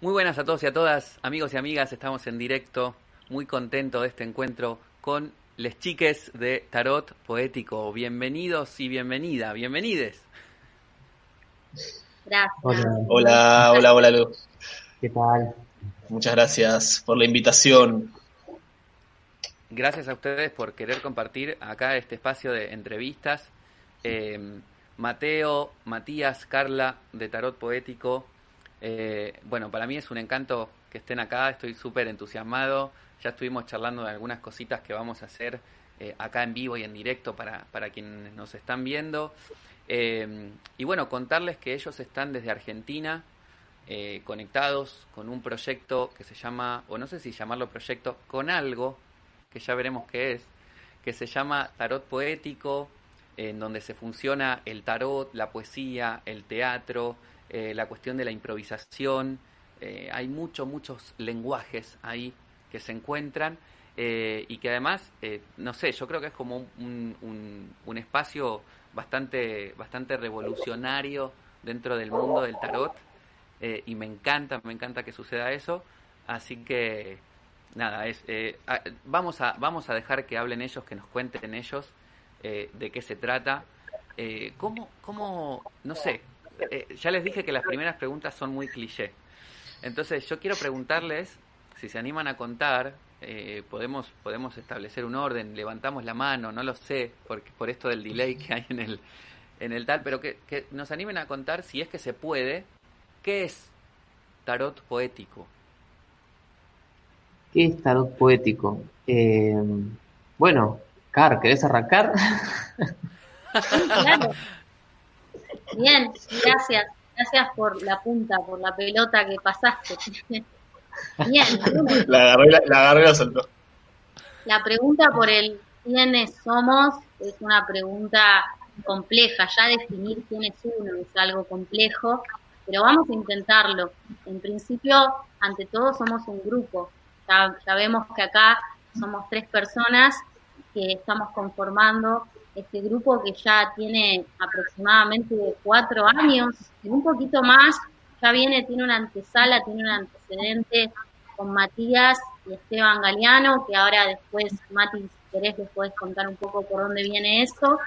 Muy buenas a todos y a todas, amigos y amigas, estamos en directo, muy contento de este encuentro con les chiques de Tarot Poético. Bienvenidos y bienvenida, bienvenides. Gracias. Hola, hola, hola, Lu. ¿Qué tal? Muchas gracias por la invitación. Gracias a ustedes por querer compartir acá este espacio de entrevistas. Eh, Mateo, Matías, Carla de Tarot Poético, eh, bueno, para mí es un encanto que estén acá, estoy súper entusiasmado. Ya estuvimos charlando de algunas cositas que vamos a hacer eh, acá en vivo y en directo para, para quienes nos están viendo. Eh, y bueno, contarles que ellos están desde Argentina conectados con un proyecto que se llama, o no sé si llamarlo proyecto, con algo, que ya veremos qué es, que se llama Tarot Poético, en donde se funciona el tarot, la poesía, el teatro, eh, la cuestión de la improvisación, eh, hay muchos, muchos lenguajes ahí que se encuentran eh, y que además, no sé, yo creo que es como un, un, espacio bastante, bastante revolucionario dentro del mundo del tarot y me encanta, me encanta que suceda eso, así que nada, es, vamos, a, vamos a dejar que hablen ellos, que nos cuenten ellos de qué se trata. ¿cómo, ¿Cómo, no sé, eh, ya les dije que las primeras preguntas son muy cliché. Entonces yo quiero preguntarles, si se animan a contar, eh, podemos, podemos establecer un orden, levantamos la mano, no lo sé, porque, por esto del delay que hay en el, en el tal, pero que, que nos animen a contar, si es que se puede, ¿qué es tarot poético? ¿Qué es tarot poético? Eh, bueno, Car, ¿querés arrancar? claro. Bien, gracias. Gracias por la punta, por la pelota que pasaste. Bien. La agarré, la, la soltó. La pregunta por el quiénes somos es una pregunta compleja. Ya definir quién es uno es algo complejo, pero vamos a intentarlo. En principio, ante todo, somos un grupo. Ya, ya vemos que acá somos tres personas que estamos conformando este grupo que ya tiene aproximadamente cuatro años, un poquito más, ya viene, tiene una antesala, tiene un antecedente con Matías y Esteban Galeano, que ahora después, Mati, si querés, les podés contar un poco por dónde viene eso.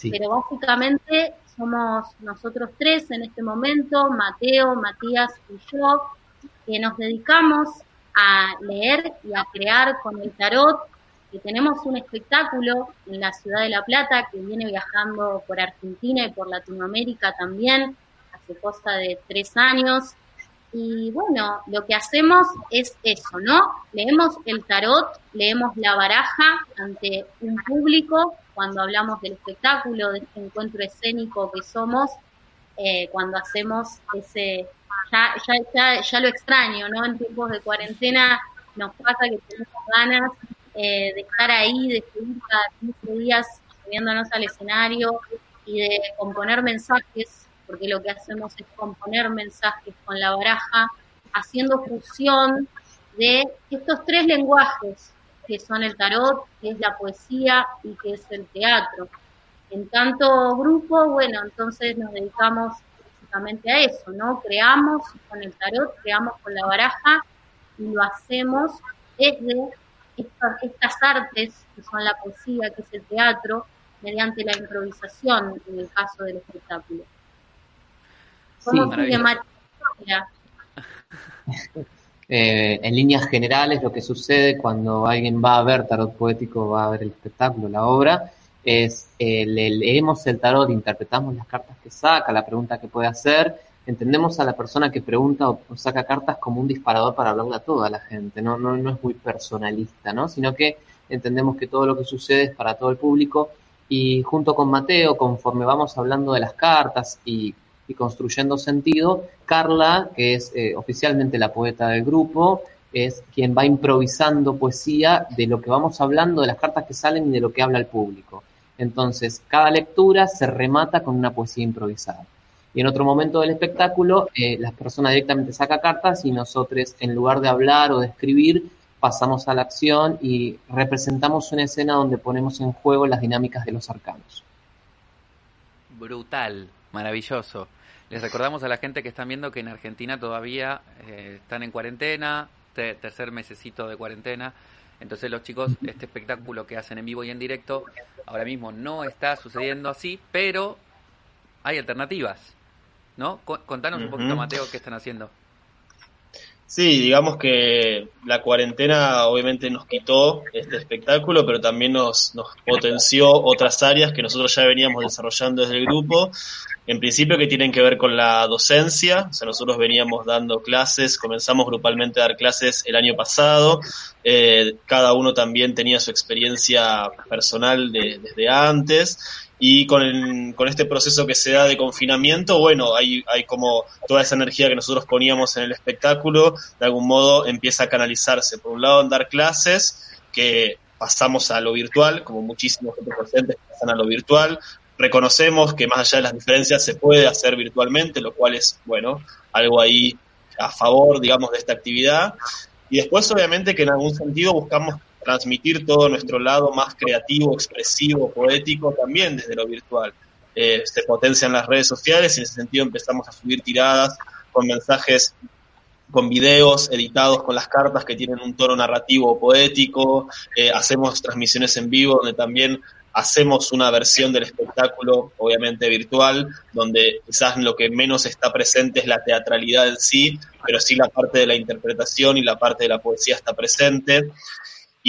Pero básicamente somos nosotros tres en este momento, Mateo, Matías y yo, que nos dedicamos a leer y a crear con el tarot que tenemos un espectáculo en la ciudad de La Plata que viene viajando por Argentina y por Latinoamérica también, hace cosa de tres años. Y bueno, lo que hacemos es eso, ¿no? Leemos el tarot, leemos la baraja ante un público cuando hablamos del espectáculo, de este encuentro escénico que somos, eh, cuando hacemos ese, ya, ya, ya, ya lo extraño, ¿no? En tiempos de cuarentena nos pasa que tenemos ganas eh, de estar ahí, de seguir cada 15 días subiéndonos al escenario y de componer mensajes, porque lo que hacemos es componer mensajes con la baraja, haciendo fusión de estos tres lenguajes, que son el tarot, que es la poesía y que es el teatro. En tanto grupo, bueno, entonces nos dedicamos básicamente a eso, ¿no? Creamos con el tarot, creamos con la baraja y lo hacemos desde estas, artes, que son la poesía, que es el teatro, mediante la improvisación en el caso del espectáculo. ¿Cómo sigue eh, en líneas generales, lo que sucede cuando alguien va a ver tarot poético, va a ver el espectáculo, la obra, es eh, leemos el tarot, interpretamos las cartas que saca, la pregunta que puede hacer, entendemos a la persona que pregunta o, saca cartas como un disparador para hablarle a toda la gente, ¿no? No, no es muy personalista, ¿no? Sino que entendemos que todo lo que sucede es para todo el público y junto con Mateo, conforme vamos hablando de las cartas y construyendo sentido. Carla, que es eh, oficialmente la poeta del grupo, es quien va improvisando poesía de lo que vamos hablando, de las cartas que salen y de lo que habla el público. Entonces, cada lectura se remata con una poesía improvisada. Y en otro momento del espectáculo, eh, la persona directamente saca cartas y nosotros, en lugar de hablar o de escribir, pasamos a la acción y representamos una escena donde ponemos en juego las dinámicas de los arcanos. Brutal, maravilloso. Les recordamos a la gente que están viendo que en Argentina todavía eh, están en cuarentena, tercer mesecito de cuarentena. Entonces los chicos, este espectáculo que hacen en vivo y en directo, ahora mismo no está sucediendo así, pero hay alternativas, ¿no? Contanos un poquito, Mateo, qué están haciendo. Sí, digamos que la cuarentena obviamente nos quitó este espectáculo, pero también nos, nos potenció otras áreas que nosotros ya veníamos desarrollando desde el grupo. En principio que tienen que ver con la docencia, o sea, nosotros veníamos dando clases, comenzamos grupalmente a dar clases el año pasado, eh, cada uno también tenía su experiencia personal desde antes y con, con este proceso que se da de confinamiento, bueno, hay, hay como toda esa energía que nosotros poníamos en el espectáculo, de algún modo empieza a canalizarse. Por un lado, en dar clases, que pasamos a lo virtual, como muchísimos otros docentes pasan a lo virtual. Reconocemos que más allá de las diferencias se puede hacer virtualmente, lo cual es, bueno, algo ahí a favor, digamos, de esta actividad. Y después, obviamente, que en algún sentido buscamos transmitir todo nuestro lado más creativo, expresivo, poético también desde lo virtual. Eh, se potencian las redes sociales y en ese sentido empezamos a subir tiradas con mensajes, con videos editados con las cartas que tienen un tono narrativo o poético, eh, hacemos transmisiones en vivo donde también hacemos una versión del espectáculo, obviamente virtual, donde quizás lo que menos está presente es la teatralidad en sí, pero sí la parte de la interpretación y la parte de la poesía está presente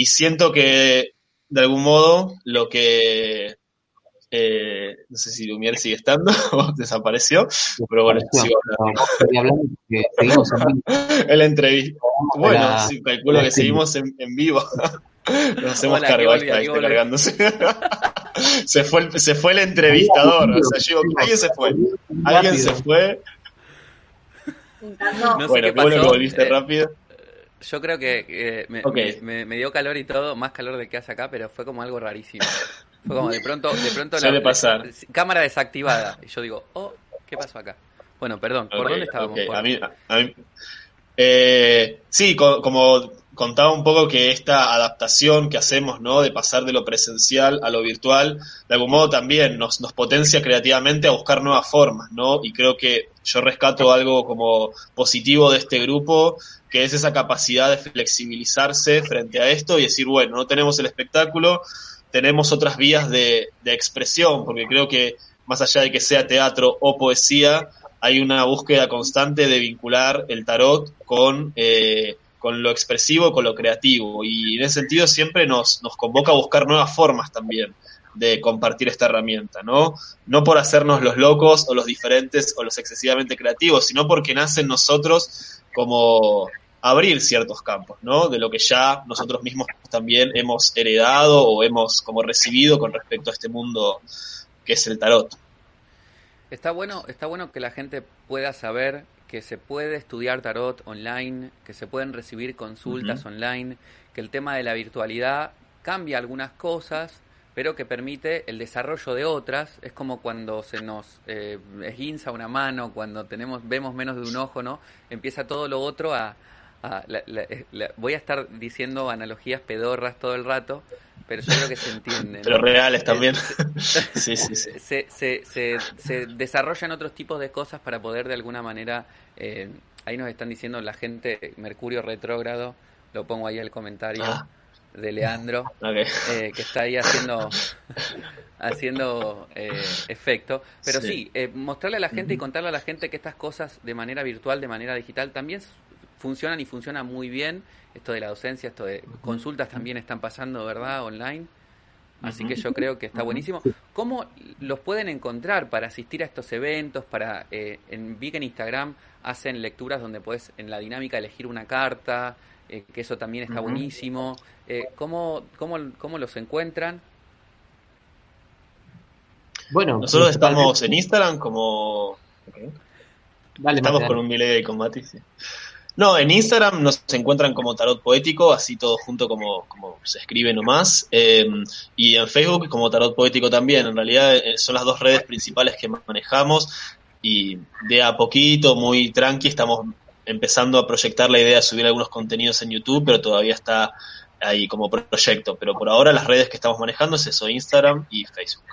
y siento que de algún modo lo que eh, no sé si Lumier sigue estando o desapareció, pero bueno, sigo hablando. la entrevista. Bueno, sí, calculo que seguimos en, en vivo. Nos hacemos cargo, está, está cargándose. se, fue el, se fue el entrevistador, o sea, yo, alguien se fue. Alguien se fue. No bueno, qué, bueno que volviste eh, rápido. Yo creo que me, me, dio calor y todo, más calor de que hace acá, pero fue como algo rarísimo. Fue como de pronto, de pronto la, pasar. cámara desactivada. Y yo digo, oh, ¿qué pasó acá? Bueno, perdón, ¿por dónde estábamos? A mí, a mí, eh, sí, como contaba un poco que esta adaptación que hacemos, ¿no? De pasar de lo presencial a lo virtual, de algún modo también nos, potencia creativamente a buscar nuevas formas, ¿no? Y creo que yo rescato algo como positivo de este grupo, que es esa capacidad de flexibilizarse frente a esto y decir, bueno, no tenemos el espectáculo, tenemos otras vías de, expresión, porque creo que más allá de que sea teatro o poesía, hay una búsqueda constante de vincular el tarot con, eh, con lo expresivo, con lo creativo. Y en ese sentido siempre nos, nos convoca a buscar nuevas formas también de compartir esta herramienta, ¿no? No por hacernos los locos o los diferentes o los excesivamente creativos, sino porque nace en nosotros como abrir ciertos campos, ¿no? De lo que ya nosotros mismos también hemos heredado o hemos como recibido con respecto a este mundo que es el tarot. Está bueno, está bueno que la gente pueda saber que se puede estudiar tarot online, que se pueden recibir consultas online, que el tema de la virtualidad cambia algunas cosas, pero que permite el desarrollo de otras. Es como cuando se nos eh, esguinza una mano, cuando tenemos vemos menos de un ojo, ¿no? Empieza todo lo otro a, eh, voy a estar diciendo analogías pedorras todo el rato, pero yo creo que se entienden. Pero reales también. sí, sí, sí. Se, se, se, desarrollan otros tipos de cosas para poder de alguna manera, eh, ahí nos están diciendo la gente, Mercurio retrógrado, lo pongo ahí el comentario. Ah. de Leandro eh, que está ahí haciendo haciendo efecto pero sí, mostrarle a la gente y contarle a la gente que estas cosas de manera virtual de manera digital también funcionan y funcionan muy bien. Esto de la docencia, esto de consultas también están pasando, ¿verdad? Online. Así que yo creo que está buenísimo. ¿Cómo los pueden encontrar para asistir a estos eventos? Para eh, en, Vi que en Instagram hacen lecturas donde puedes en la dinámica elegir una carta, eh, que eso también está buenísimo. Eh, ¿cómo, cómo, ¿Cómo los encuentran? Bueno, nosotros estamos en Instagram como Estamos con un miley con Mati, sí. No, en Instagram nos encuentran como Tarot Poético, así todo junto como, como se escribe nomás. Eh, y en Facebook como Tarot Poético también. En realidad eh, son las dos redes principales que manejamos. Y de a poquito, muy tranqui, estamos empezando a proyectar la idea de subir algunos contenidos en YouTube, pero todavía está ahí como proyecto. Pero por ahora las redes que estamos manejando es eso, Instagram y Facebook.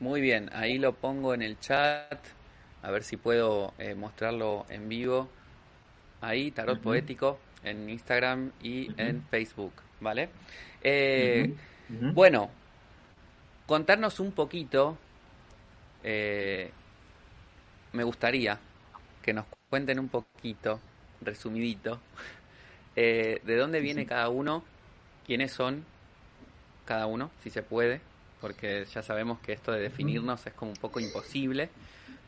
Muy bien, ahí lo pongo en el chat, a ver si puedo eh, mostrarlo en vivo. Ahí, Tarot Poético, en Instagram y en Facebook, ¿vale? Eh, bueno, contarnos un poquito, eh, me gustaría que nos cuenten un poquito, resumidito, de dónde viene cada uno, quiénes son cada uno, si se puede, porque ya sabemos que esto de definirnos es como un poco imposible,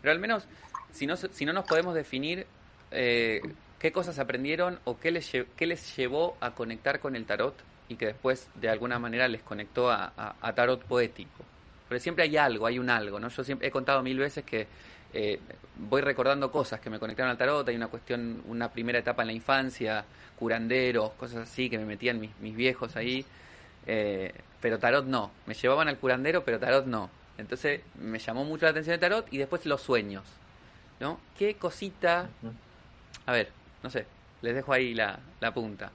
pero al menos si no, si no nos podemos definir, eh, ¿qué cosas aprendieron o qué les, qué les llevó a conectar con el tarot y que después de alguna manera les conectó a, tarot poético? Porque siempre hay algo, hay un algo, ¿no? Yo siempre he contado mil veces que eh, voy recordando cosas que me conectaron al tarot, hay una cuestión, una primera etapa en la infancia, curanderos, cosas así que me metían mis, mis viejos ahí, eh, pero tarot no. Me llevaban al curandero, pero tarot no. Entonces me llamó mucho la atención el tarot y después los sueños. ¿No? ¿Qué cosita? A ver, no sé, les dejo ahí la, la punta.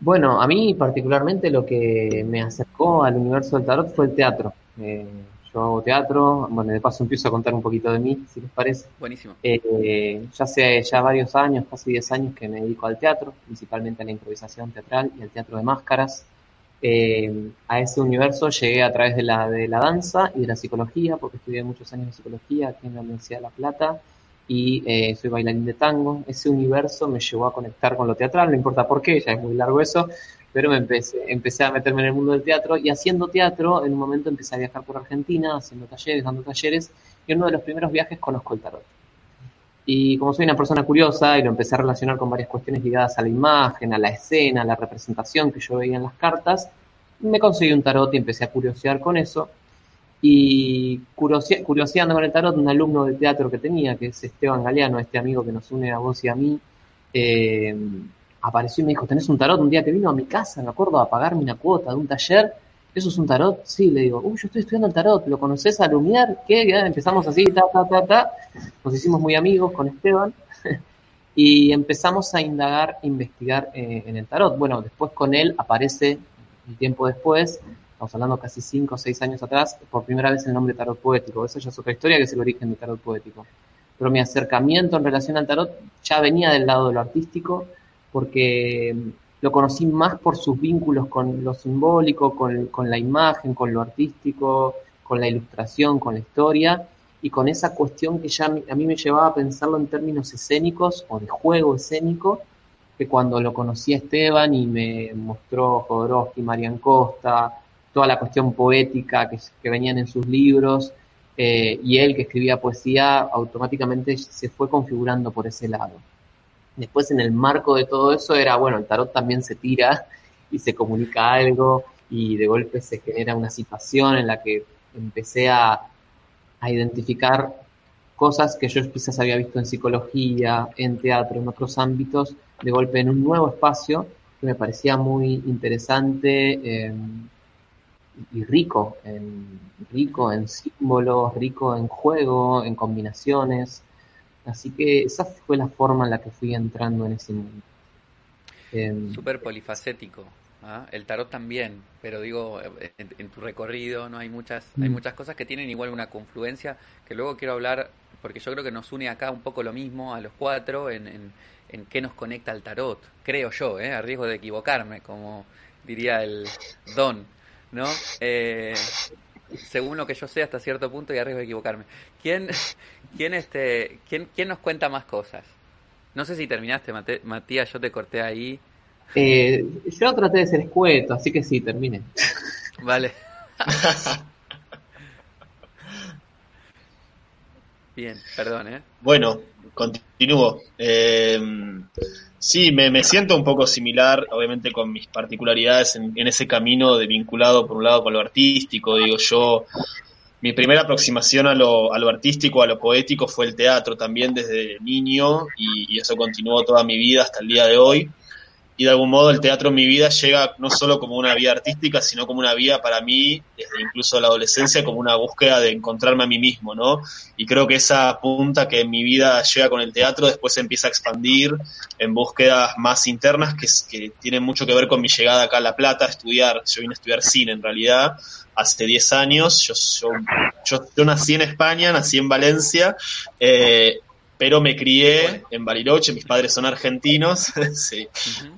Bueno, a mí particularmente lo que me acercó al universo del tarot fue el teatro. Eh, yo hago teatro, bueno, de paso empiezo a contar un poquito de mí, si les parece. Buenísimo. Eh, ya hace ya varios años, casi 10 años que me dedico al teatro, principalmente a la improvisación teatral y al teatro de máscaras. Eh, a ese universo llegué a través de la, de la danza y de la psicología, porque estudié muchos años de psicología aquí en la Universidad de La Plata y eh, soy bailarín de tango. Ese universo me llevó a conectar con lo teatral, no importa por qué, ya es muy largo eso, pero me empecé, empecé a meterme en el mundo del teatro y haciendo teatro, en un momento empecé a viajar por Argentina, haciendo talleres, dando talleres, y en uno de los primeros viajes conozco el tarot. Y como soy una persona curiosa y lo empecé a relacionar con varias cuestiones ligadas a la imagen, a la escena, a la representación que yo veía en las cartas, me conseguí un tarot y empecé a curiosear con eso. Y curioseando con el tarot, un alumno de teatro que tenía, que es Esteban Galeano, este amigo que nos une a vos y a mí, eh, apareció y me dijo, ¿tenés un tarot? Un día que vino a mi casa, me acuerdo, a pagarme una cuota de un taller. ¿Eso es un tarot? Sí, le digo, uy, yo estoy estudiando el tarot, ¿lo conoces a Lumiar? ¿Qué? Empezamos así, ta, ta, ta, ta. Nos hicimos muy amigos con Esteban y empezamos a indagar, investigar eh, en el tarot. Bueno, después con él aparece, un tiempo después, estamos hablando casi cinco o seis años atrás, por primera vez el nombre tarot poético. Esa ya es otra historia que es el origen del tarot poético. Pero mi acercamiento en relación al tarot ya venía del lado de lo artístico, porque lo conocí más por sus vínculos con lo simbólico, con, la imagen, con lo artístico, con la ilustración, con la historia, y con esa cuestión que ya a mí me llevaba a pensarlo en términos escénicos o de juego escénico, que cuando lo conocí a Esteban y me mostró Jodorowsky, Marian Costa, toda la cuestión poética que, que venían en sus libros, eh, y él que escribía poesía, automáticamente se fue configurando por ese lado. Después en el marco de todo eso era, bueno, el tarot también se tira y se comunica algo y de golpe se genera una situación en la que empecé a, identificar cosas que yo quizás había visto en psicología, en teatro, en otros ámbitos, de golpe en un nuevo espacio que me parecía muy interesante em, y rico, en, rico en símbolos, rico en juego, en combinaciones. Así que esa fue la forma en la que fui entrando en ese mundo. Em, Súper polifacético. ¿ah? El tarot también, pero digo, en, tu recorrido no hay muchas, hay mm. muchas cosas que tienen igual una confluencia que luego quiero hablar, porque yo creo que nos une acá un poco lo mismo a los cuatro en, en, en qué nos conecta al tarot, creo yo, ¿eh? a riesgo de equivocarme, como diría el Don, ¿no? Eh, según lo que yo sé hasta cierto punto y arriesgo de equivocarme. ¿Quién, quién, este, quién, quién nos cuenta más cosas? No sé si terminaste, Matías, yo te corté ahí. Eh, yo traté de ser escueto, así que sí, terminé. Vale. Bien, perdón, ¿eh? Bueno, continúo. Eh, Sí, me, siento un poco similar, obviamente con mis particularidades en, ese camino de vinculado por un lado con lo artístico. Digo, yo mi primera aproximación a lo, a lo, artístico, a lo poético, fue el teatro también desde niño y, eso continuó toda mi vida hasta el día de hoy y de algún modo el teatro en mi vida llega no solo como una vía artística, sino como una vía para mí, desde incluso la adolescencia, como una búsqueda de encontrarme a mí mismo, ¿no? Y creo que esa punta que en mi vida llega con el teatro después se empieza a expandir en búsquedas más internas que, tienen mucho que ver con mi llegada acá a La Plata a estudiar. Yo vine a estudiar cine en realidad hace 10 años. Yo, yo, yo, nací en España, nací en Valencia. Eh, pero me crié en Bariloche, mis padres son argentinos, sí.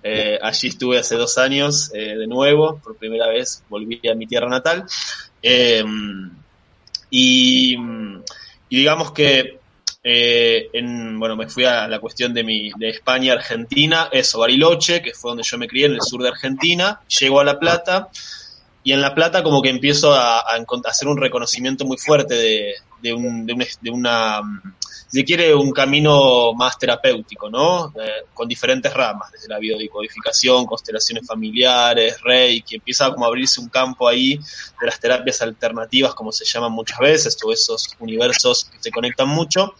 eh, allí estuve hace dos años eh, de nuevo, por primera vez volví a mi tierra natal, eh, y, y, digamos que, eh, en, bueno, me fui a la cuestión de, mi, de España, Argentina, eso, Bariloche, que fue donde yo me crié, en el sur de Argentina, llego a La Plata, y en La Plata como que empiezo a, a, a hacer un reconocimiento muy fuerte de, de, un, de, un, de una si quiere, un camino más terapéutico, ¿no? Eh, con diferentes ramas, desde la biodecodificación, constelaciones familiares, reiki, empieza como a abrirse un campo ahí de las terapias alternativas, como se llaman muchas veces, todos esos universos que se conectan mucho.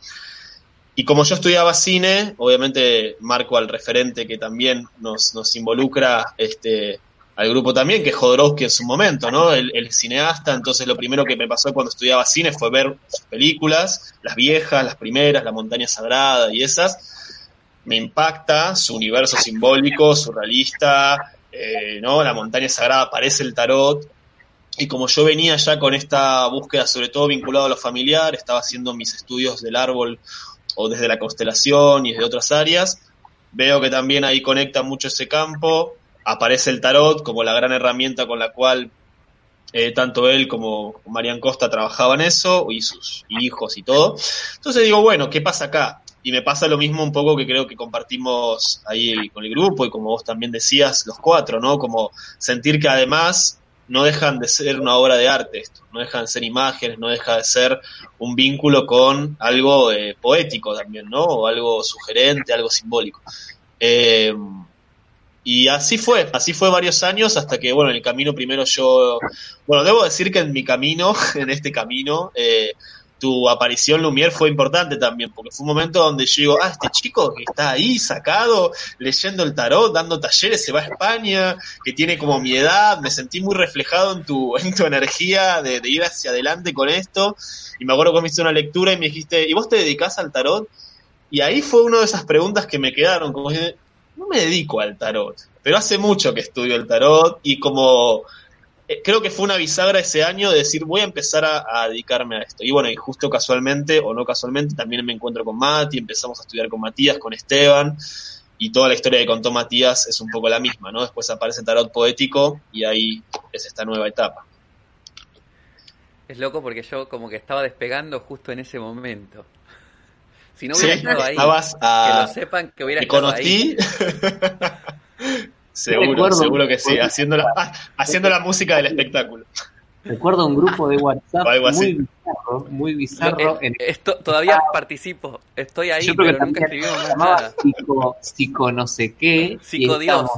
Y como yo estudiaba cine, obviamente marco al referente que también nos, nos involucra este, al grupo también, que es Jodorowsky en su momento, ¿no? El, el, cineasta, entonces lo primero que me pasó cuando estudiaba cine fue ver sus películas, las viejas, las primeras, La Montaña Sagrada y esas. Me impacta su universo simbólico, surrealista, eh, ¿no? La Montaña Sagrada aparece el tarot. Y como yo venía ya con esta búsqueda, sobre todo vinculado a lo familiar, estaba haciendo mis estudios del árbol o desde la constelación y desde otras áreas, veo que también ahí conecta mucho ese campo, aparece el tarot como la gran herramienta con la cual eh, tanto él como Marian Costa trabajaban eso, y sus hijos y todo. Entonces digo, bueno, ¿qué pasa acá? Y me pasa lo mismo un poco que creo que compartimos ahí con el grupo y como vos también decías, los cuatro, ¿no? Como sentir que además no dejan de ser una obra de arte esto, no dejan de ser imágenes, no deja de ser un vínculo con algo eh, poético también, ¿no? O algo sugerente, algo simbólico. Eh, y así fue, así fue varios años hasta que, bueno, en el camino primero yo, bueno, debo decir que en mi camino, en este camino, eh, tu aparición Lumière fue importante también, porque fue un momento donde yo digo, ah, este chico que está ahí sacado, leyendo el tarot, dando talleres, se va a España, que tiene como mi edad, me sentí muy reflejado en tu, en tu energía de, ir hacia adelante con esto, y me acuerdo que me hice una lectura y me dijiste, ¿y vos te dedicás al tarot? Y ahí fue una de esas preguntas que me quedaron, como no me dedico al tarot, pero hace mucho que estudio el tarot y como eh, creo que fue una bisagra ese año de decir voy a empezar a, a, dedicarme a esto. Y bueno, y justo casualmente o no casualmente también me encuentro con Mati, empezamos a estudiar con Matías, con Esteban y toda la historia que contó Matías es un poco la misma, ¿no? Después aparece tarot poético y ahí es esta nueva etapa. Es loco porque yo como que estaba despegando justo en ese momento. Si no hubiera sí, estado ahí, a... que lo sepan que hubiera ¿Te estado conocí? ahí. seguro, recuerdo, seguro que sí, haciendo la, ah, haciendo la música del espectáculo. Recuerdo un grupo de WhatsApp muy bizarro, muy bizarro. Eh, esto, todavía ah, participo, estoy ahí, pero nunca escribimos más nada. Psico, psico no sé qué. Psicodios.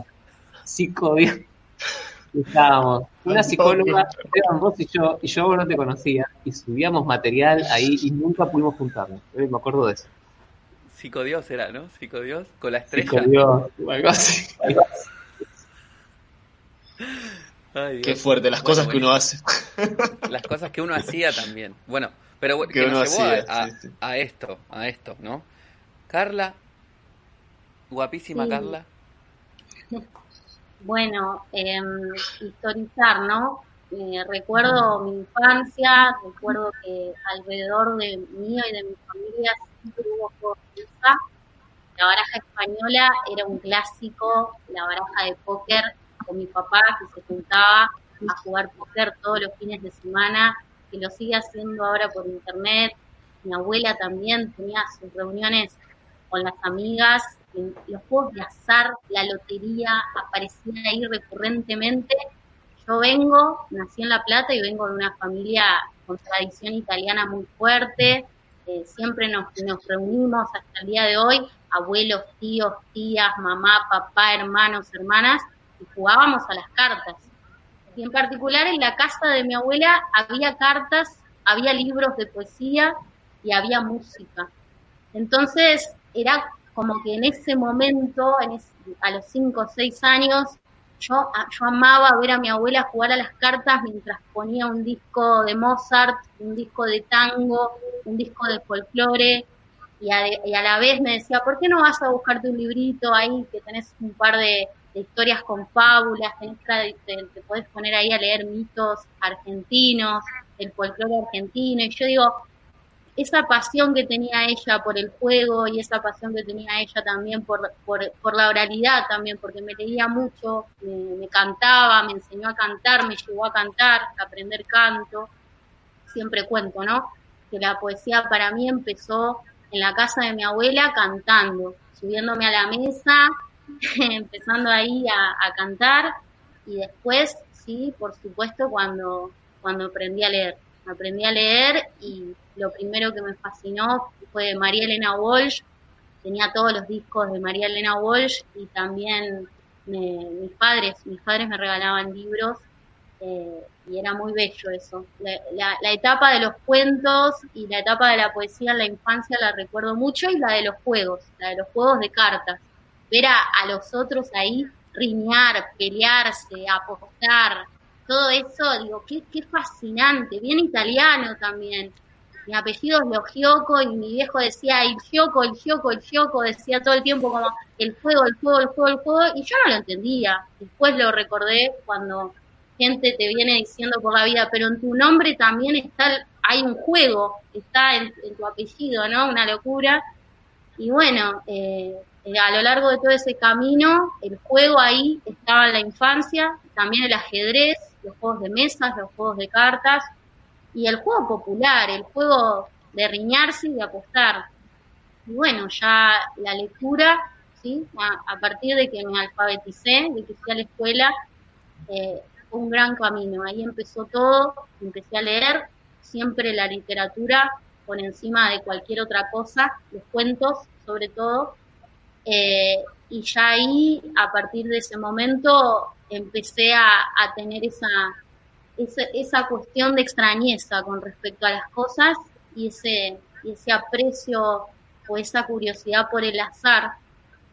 Psicodios. Estábamos una psicóloga, eran vos y yo, y yo no te conocía, y subíamos material ahí y nunca pudimos juntarnos. Me acuerdo de eso. Psicodios era, ¿no? Psicodios, con la estrella. Psicodios, algo así. Algo así. Ay, Qué fuerte, las bueno, cosas que uno hace. Las cosas que uno hacía también. Bueno, pero que, que nos llevó hacía, a, a, sí, sí. a, esto, a esto, ¿no? Carla, guapísima sí. Carla. Bueno, eh, historizar, ¿no? Eh, recuerdo mi infancia, recuerdo que alrededor de mío y de mi familia siempre hubo juegos de La baraja española era un clásico, la baraja de póker con mi papá que se juntaba a jugar póker todos los fines de semana, que lo sigue haciendo ahora por internet. Mi abuela también tenía sus reuniones con las amigas los juegos de azar, la lotería aparecían ahí recurrentemente. Yo vengo, nací en La Plata y vengo de una familia con tradición italiana muy fuerte. Eh, siempre nos, nos reunimos hasta el día de hoy, abuelos, tíos, tías, mamá, papá, hermanos, hermanas, y jugábamos a las cartas. Y en particular en la casa de mi abuela había cartas había libros de poesía y había música. Entonces era como que en ese momento, en a los 5 o 6 años, yo, yo amaba ver a mi abuela jugar a las cartas mientras ponía un disco de Mozart, un disco de tango, un disco de folclore, y a, la vez me decía, ¿por qué no vas a buscarte un librito ahí que tenés un par de, historias con fábulas, tenés te, te podés poner ahí a leer mitos argentinos, el folclore argentino? Y yo digo, esa pasión que tenía ella por el juego y esa pasión que tenía ella también por, por, la oralidad también, porque me leía mucho, me, cantaba, me enseñó a cantar, me llevó a cantar, a aprender canto. Siempre cuento, ¿no? Que la poesía para mí empezó en la casa de mi abuela cantando, subiéndome a la mesa, empezando ahí a, a cantar y después, sí, por supuesto, cuando, cuando aprendí a leer. Aprendí a leer y lo primero que me fascinó fue María Elena Walsh. Tenía todos los discos de María Elena Walsh y también mis padres, mis padres me regalaban libros eh, y era muy bello eso. La, etapa de los cuentos y la etapa de la poesía en la infancia la recuerdo mucho y la de los juegos, la de los juegos de cartas. Ver a, los otros ahí riñar, pelearse, apostar, todo eso, digo, qué, qué fascinante, bien italiano también mi apellido es Logioco y mi viejo decía el Gioco, el Gioco, el Gioco, decía todo el tiempo como el fuego, el fuego, el fuego, el fuego, y yo no lo entendía. Después lo recordé cuando gente te viene diciendo por la vida, pero en tu nombre también está, hay un juego, está en, tu apellido, ¿no? Una locura. Y bueno, eh, eh, a lo largo de todo ese camino, el juego ahí estaba en la infancia, también el ajedrez, los juegos de mesas, los juegos de cartas, y el juego popular, el juego de riñarse y de apostar. Y bueno, ya la lectura, ¿sí? a, partir de que me alfabeticé, de que fui a la escuela, eh, fue un gran camino. Ahí empezó todo, empecé a leer, siempre la literatura por encima de cualquier otra cosa, los cuentos sobre todo. Eh, y ya ahí, a partir de ese momento, empecé a tener esa, esa, esa cuestión de extrañeza con respecto a las cosas y ese, ese aprecio o esa curiosidad por el azar,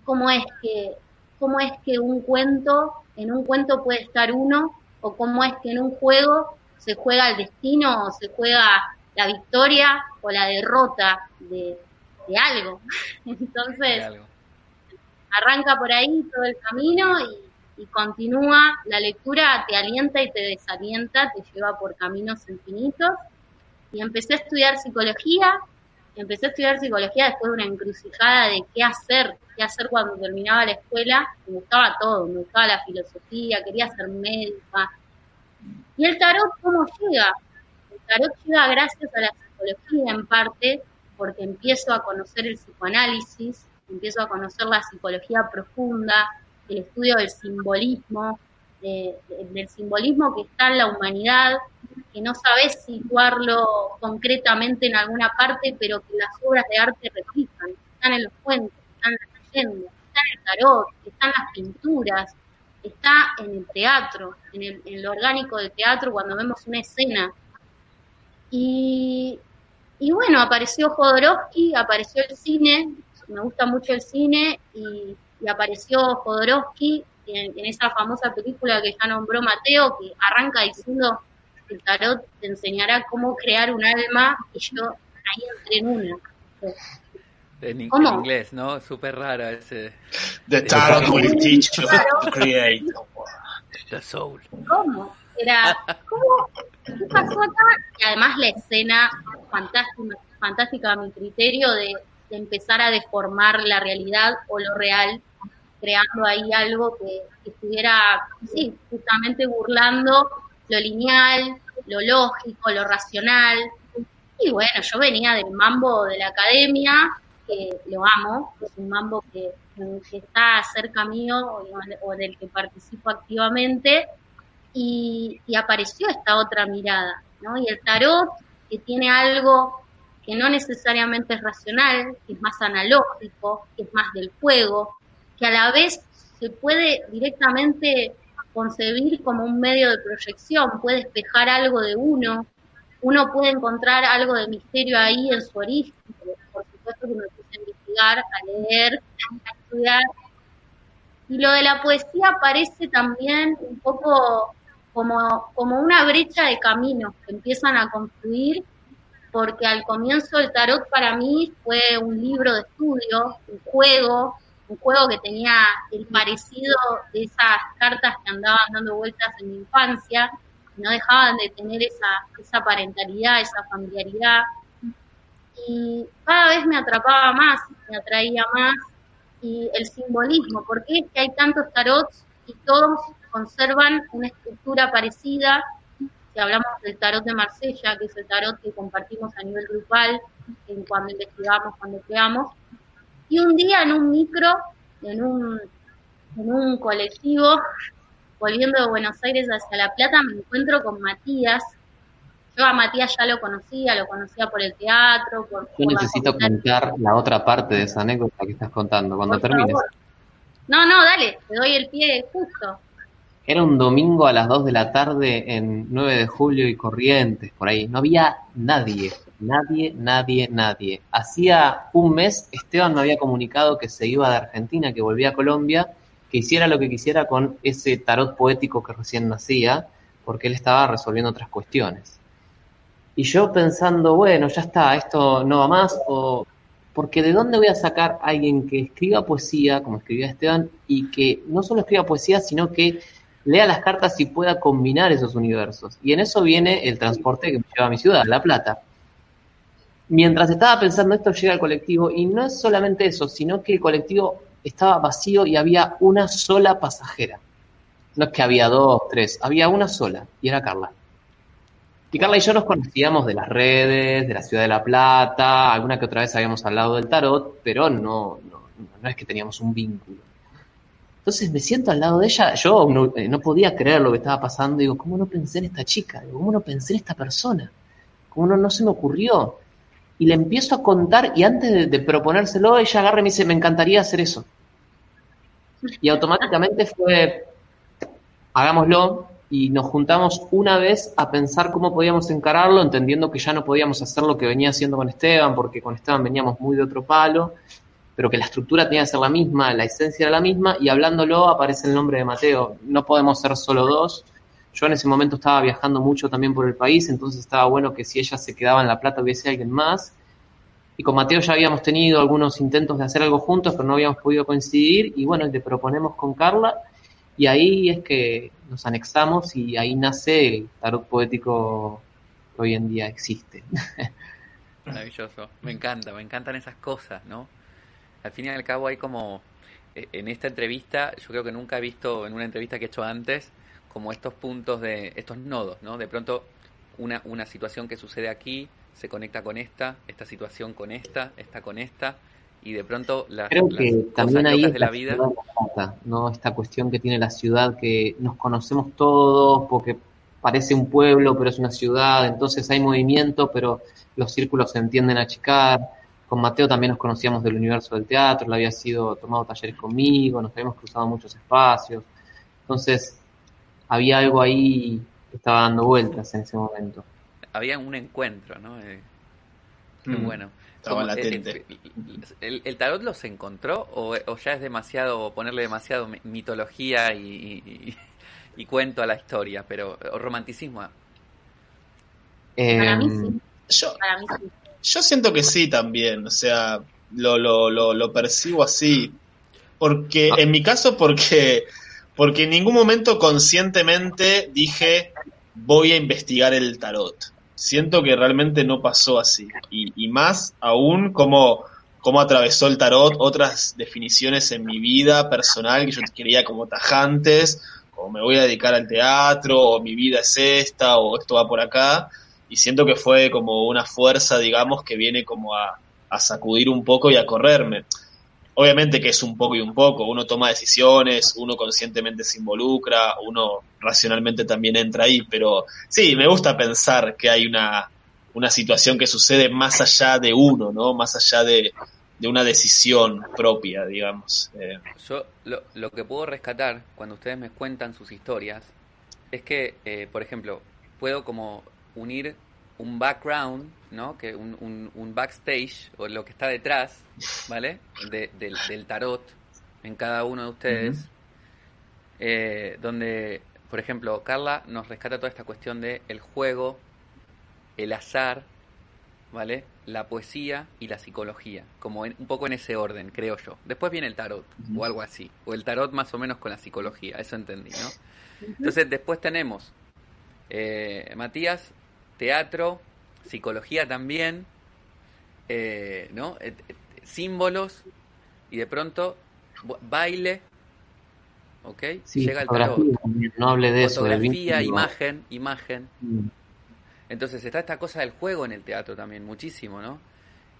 cómo es que, cómo es que un cuento, en un cuento puede estar uno, o cómo es que en un juego se juega el destino o se juega la victoria o la derrota de, de algo. Entonces, arranca por ahí todo el camino y, y continúa, la lectura te alienta y te desalienta, te lleva por caminos infinitos. Y empecé a estudiar psicología, empecé a estudiar psicología después de una encrucijada de qué hacer, qué hacer cuando terminaba la escuela, me gustaba todo, me gustaba la filosofía, quería ser médica. ¿Y el tarot cómo llega? El tarot llega gracias a la psicología en parte, porque empiezo a conocer el psicoanálisis, empiezo a conocer la psicología profunda, el estudio del simbolismo, del simbolismo que está en la humanidad, que no sabes situarlo concretamente en alguna parte, pero que las obras de arte reflejan, están en los cuentos, están en las leyendas, está en el tarot, están las pinturas, está en el teatro, en, el, lo orgánico del teatro cuando vemos una escena. Y, y bueno, apareció Jodorowsky, apareció el cine, me gusta mucho el cine y y apareció Jodorowsky en, esa famosa película que ya nombró Mateo, que arranca diciendo el tarot te enseñará cómo crear un alma y yo ahí entré en una. En, inglés, ¿no? Súper raro ese. The tarot will teach you to create the soul. ¿Cómo? Era, ¿cómo? ¿Qué pasó acá? Y además la escena fantástica, fantástica a mi criterio de, de empezar a deformar la realidad o lo real creando ahí algo que, estuviera, justamente burlando lo lineal, lo lógico, lo racional. Y bueno, yo venía del mambo de la academia, que lo amo, es un mambo que, está cerca mío o, del que participo activamente, y, y, apareció esta otra mirada, ¿no? Y el tarot, que tiene algo que no necesariamente es racional, que es más analógico, que es más del juego, que a la vez se puede directamente concebir como un medio de proyección, puede despejar algo de uno, uno puede encontrar algo de misterio ahí en su origen. Por supuesto que me puse a investigar, a leer, a estudiar. Y lo de la poesía parece también un poco como, como una brecha de caminos que empiezan a construir, porque al comienzo el tarot para mí fue un libro de estudio, un juego, un juego que tenía el parecido de esas cartas que andaban dando vueltas en mi infancia, no dejaban de tener esa, esa parentalidad, esa familiaridad. Y cada vez me atrapaba más, me atraía más, y el simbolismo, porque es que hay tantos tarots y todos conservan una estructura parecida. Si hablamos del tarot de Marsella, que es el tarot que compartimos a nivel grupal, en cuando investigamos, cuando creamos, y un día en un micro, en un, en un colectivo, volviendo de Buenos Aires hacia La Plata, me encuentro con Matías. Yo a Matías ya lo conocía, lo conocía por el teatro. Por, Yo necesito contar la otra parte de esa anécdota que estás contando, cuando termines. No, no, dale, te doy el pie justo. Era un domingo a las 2 de la tarde en 9 de julio y Corrientes, por ahí. No había nadie. Nadie, nadie, nadie. Hacía un mes Esteban me había comunicado que se iba de Argentina, que volvía a Colombia, que hiciera lo que quisiera con ese tarot poético que recién nacía, porque él estaba resolviendo otras cuestiones. Y yo pensando, bueno, ya está, esto no va más, o porque de dónde voy a sacar a alguien que escriba poesía, como escribía Esteban, y que no solo escriba poesía, sino que lea las cartas y pueda combinar esos universos. Y en eso viene el transporte que me lleva a mi ciudad, La Plata mientras estaba pensando esto llega el colectivo y no es solamente eso, sino que el colectivo estaba vacío y había una sola pasajera. No es que había dos, tres, había una sola y era Carla. Y Carla y yo nos conocíamos de las redes, de la ciudad de La Plata, alguna que otra vez habíamos hablado del tarot, pero no, no, es que teníamos un vínculo. Entonces me siento al lado de ella, yo no, no, podía creer lo que estaba pasando, digo, ¿cómo no pensé en esta chica? ¿Cómo no pensé en esta persona? ¿Cómo no se me ocurrió? Y le empiezo a contar y antes de, proponérselo, ella agarra y me dice, me encantaría hacer eso. Y automáticamente fue, hagámoslo, y nos juntamos una vez a pensar cómo podíamos encararlo, entendiendo que ya no podíamos hacer lo que venía haciendo con Esteban, porque con Esteban veníamos muy de otro palo, pero que la estructura tenía que ser la misma, la esencia era la misma, y hablándolo aparece el nombre de Mateo. No podemos ser solo dos, yo en ese momento estaba viajando mucho también por el país, entonces estaba bueno que si ella se quedaba en La Plata hubiese alguien más. Y con Mateo ya habíamos tenido algunos intentos de hacer algo juntos, pero no habíamos podido coincidir. Y bueno, le proponemos con Carla. Y ahí es que nos anexamos y ahí nace el tarot poético que hoy en día existe. Maravilloso. Me encanta, me encantan esas cosas, ¿no? Al fin y al cabo hay como, eh, en esta entrevista, yo creo que nunca he visto en una entrevista que he hecho antes, como estos puntos de, estos nodos, ¿no? De pronto una, una situación que sucede aquí se conecta con esta, esta situación con esta, esta con esta, y de pronto la, Creo que también ahí es la, vida. ¿no? Esta cuestión que tiene la ciudad, que nos conocemos todos, porque parece un pueblo, pero es una ciudad, entonces hay movimiento, pero los círculos se entienden a achicar. Con Mateo también nos conocíamos del universo del teatro, él había sido tomado talleres conmigo, nos habíamos cruzado muchos espacios. Entonces, había algo ahí que estaba dando vueltas en ese momento. Había un encuentro, ¿no? Eh, mm. bueno. Estaba latente. El, tarot los encontró o, ya es demasiado, ponerle demasiado mitología y, cuento a la historia, pero o romanticismo? Para mí sí. Yo, yo siento que sí también, o sea, lo, lo, lo, lo percibo así. Porque, ah. en mi caso, porque porque en ningún momento conscientemente dije voy a investigar el tarot. Siento que realmente no pasó así. Y, más aún como, como atravesó el tarot otras definiciones en mi vida personal que yo quería como tajantes, o me voy a dedicar al teatro, o mi vida es esta, o esto va por acá. Y siento que fue como una fuerza, digamos, que viene como a, a sacudir un poco y a correrme. Obviamente que es un poco y un poco, uno toma decisiones, uno conscientemente se involucra, uno racionalmente también entra ahí, pero sí, me gusta pensar que hay una, una situación que sucede más allá de uno, ¿no? Más allá de, de una decisión propia, digamos. Eh. Yo lo, lo, que puedo rescatar cuando ustedes me cuentan sus historias es que, eh, por ejemplo, puedo como unir un background, ¿no? Que un, un, backstage, o lo que está detrás, ¿vale? del, tarot en cada uno de ustedes, eh, donde, por ejemplo, Carla nos rescata toda esta cuestión de el juego, el azar, ¿vale? La poesía y la psicología, como un poco en ese orden, creo yo. Después viene el tarot, o algo así, o el tarot más o menos con la psicología, eso entendí, ¿no? Entonces después tenemos eh, Matías, teatro, psicología también, eh, ¿no? Eh, símbolos y de pronto baile, ¿ok? Llega el tarot. No hable de fotografía, imagen, imagen. Mm. Entonces está esta cosa del juego en el teatro también, muchísimo, ¿no?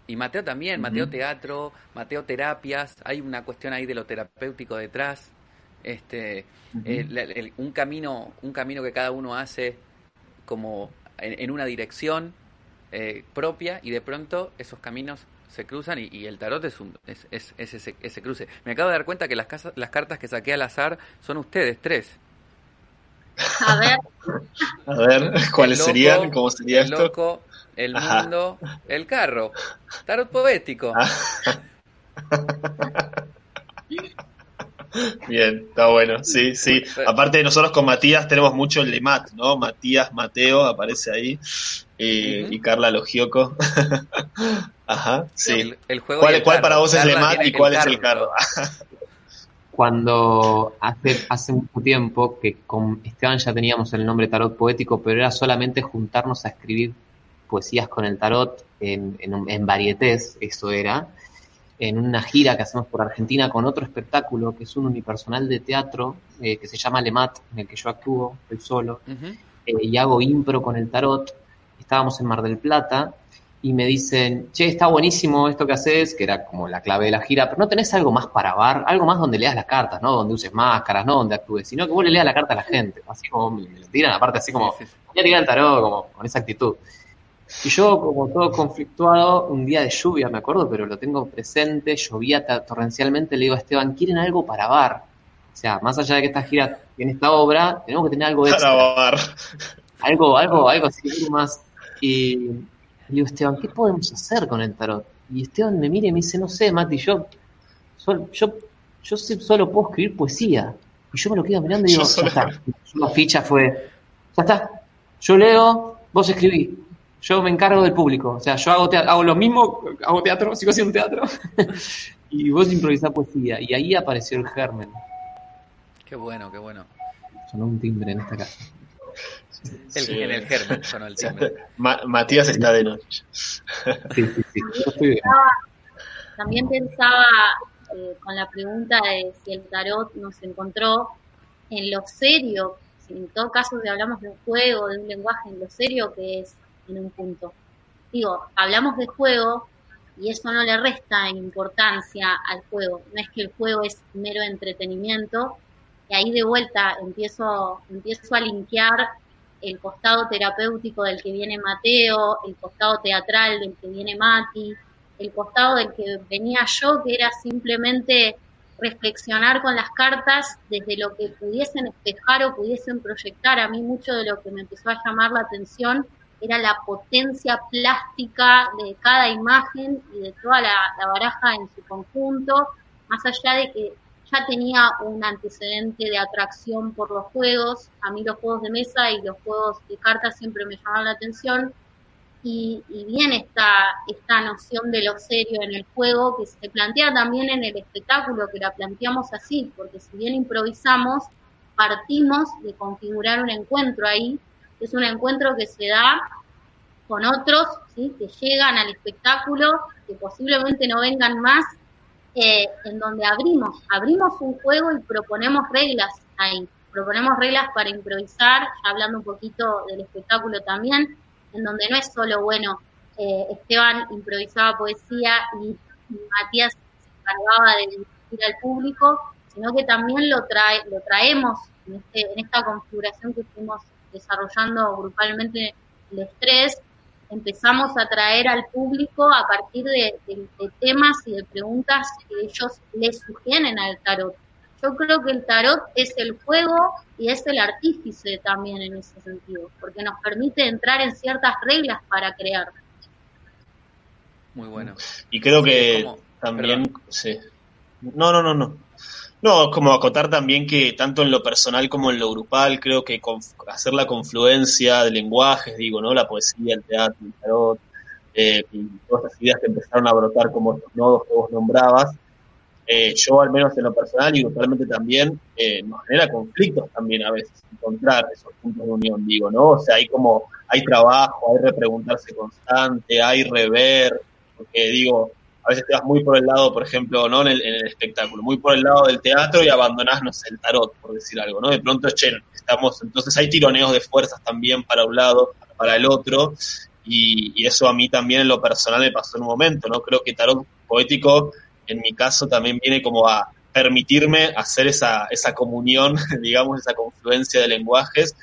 Y Mateo también, Mateo teatro, Mateo terapias, hay una cuestión ahí de lo terapéutico detrás este, eh, un camino, un camino que cada uno hace como en, una dirección eh, propia y de pronto esos caminos se cruzan y, el tarot es, un, es, ese, ese, cruce. Me acabo de dar cuenta que las, casas, las cartas que saqué al azar son ustedes, tres. A ver. A ver, ¿cuáles serían? ¿Cómo sería el loco, el mundo, el carro. Tarot poético. Ah. Bien, está bueno, sí, sí. Aparte nosotros con Matías tenemos mucho el lemat, ¿no? Matías, Mateo aparece ahí y, Carla Logioco. Ajá, sí. El, juego ¿Cuál, cuál para vos es lemat y cuál es el carro? Cuando hace, hace mucho tiempo que con Esteban ya teníamos el nombre tarot poético, pero era solamente juntarnos a escribir poesías con el tarot en, en, en varietés, eso era en una gira que hacemos por Argentina con otro espectáculo que es un unipersonal de teatro eh, que se llama Lemat, en el que yo actúo, estoy solo, eh, y hago impro con el tarot. Estábamos en Mar del Plata y me dicen, che, está buenísimo esto que haces, que era como la clave de la gira, pero no tenés algo más para bar, algo más donde leas las cartas, ¿no? Donde uses máscaras, no donde actúes, sino que vos le leas la carta a la gente, así como me, lo tiran aparte, así como, ya tirar el tarot, como con esa actitud. Y yo, como todo conflictuado, un día de lluvia, me acuerdo, pero lo tengo presente, llovía torrencialmente, le digo a Esteban, ¿quieren algo para bar? O sea, más allá de que esta gira tiene esta obra, tenemos que tener algo extra. Para bar. Algo, algo, algo así, algo más. Y le digo, Esteban, ¿qué podemos hacer con el tarot? Y Esteban me mira y me dice, no sé, Mati, yo, yo, yo solo puedo escribir poesía. Y yo me lo quedo mirando y digo, ya está. La ficha fue, ya está. Yo leo, vos escribís yo me encargo del público. O sea, yo hago, hago lo mismo, hago teatro, sigo haciendo teatro. y vos improvisás poesía. Y ahí apareció el germen. Qué bueno, qué bueno. Sonó un timbre en esta casa. El, En el germen sonó el timbre. Matías está de noche. sí, sí, sí. También pensaba eh, con la pregunta de si el tarot nos encontró en lo serio, si en todo caso si hablamos de un juego, de un lenguaje, en lo serio que es en un punto. Digo, hablamos de juego y eso no le resta importancia al juego. No es que el juego es mero entretenimiento. Y ahí de vuelta empiezo, empiezo a linkear el costado terapéutico del que viene Mateo, el costado teatral del que viene Mati, el costado del que venía yo, que era simplemente reflexionar con las cartas desde lo que pudiesen espejar o pudiesen proyectar. A mí mucho de lo que me empezó a llamar la atención era la potencia plástica de cada imagen y de toda la, baraja en su conjunto, más allá de que ya tenía un antecedente de atracción por los juegos, a mí los juegos de mesa y los juegos de cartas siempre me llamaban la atención, y, y bien esta, esta noción de lo serio en el juego que se plantea también en el espectáculo, que la planteamos así, porque si bien improvisamos, partimos de configurar un encuentro ahí. Es un encuentro que se da con otros ¿sí? que llegan al espectáculo, que posiblemente no vengan más, eh, en donde abrimos, abrimos un juego y proponemos reglas ahí, proponemos reglas para improvisar, hablando un poquito del espectáculo también, en donde no es solo, bueno, eh, Esteban improvisaba poesía y, Matías se encargaba de dirigir al público, sino que también lo, trae, lo traemos en, este, en esta configuración que fuimos desarrollando grupalmente el estrés, empezamos a traer al público a partir de, temas y de preguntas que ellos les sugieren al tarot. yo creo que el tarot es el juego y es el artífice también en ese sentido, porque nos permite entrar en ciertas reglas para crear. Muy bueno. Y creo que también, sí. No, no, no, no. No, como acotar también que tanto en lo personal como en lo grupal, creo que hacer la confluencia de lenguajes, digo, ¿no? La poesía, el teatro, el tarot, eh, y todas las ideas que empezaron a brotar como estos nodos que vos nombrabas, eh, yo al menos en lo personal y grupalmente también, eh, nos genera conflictos también a veces encontrar esos puntos de unión, digo, ¿no? O sea, hay como, hay trabajo, hay repreguntarse constante, hay rever, porque digo, a veces te vas muy por el lado, por ejemplo, no en el, espectáculo, muy por el lado del teatro y abandonás, no el tarot, por decir algo, ¿no? De pronto, che, estamos, entonces hay tironeos de fuerzas también para un lado, para el otro, y, eso a mí también en lo personal me pasó en un momento, ¿no? Creo que tarot poético, en mi caso, también viene como a permitirme hacer esa, esa comunión, digamos, esa confluencia de lenguajes,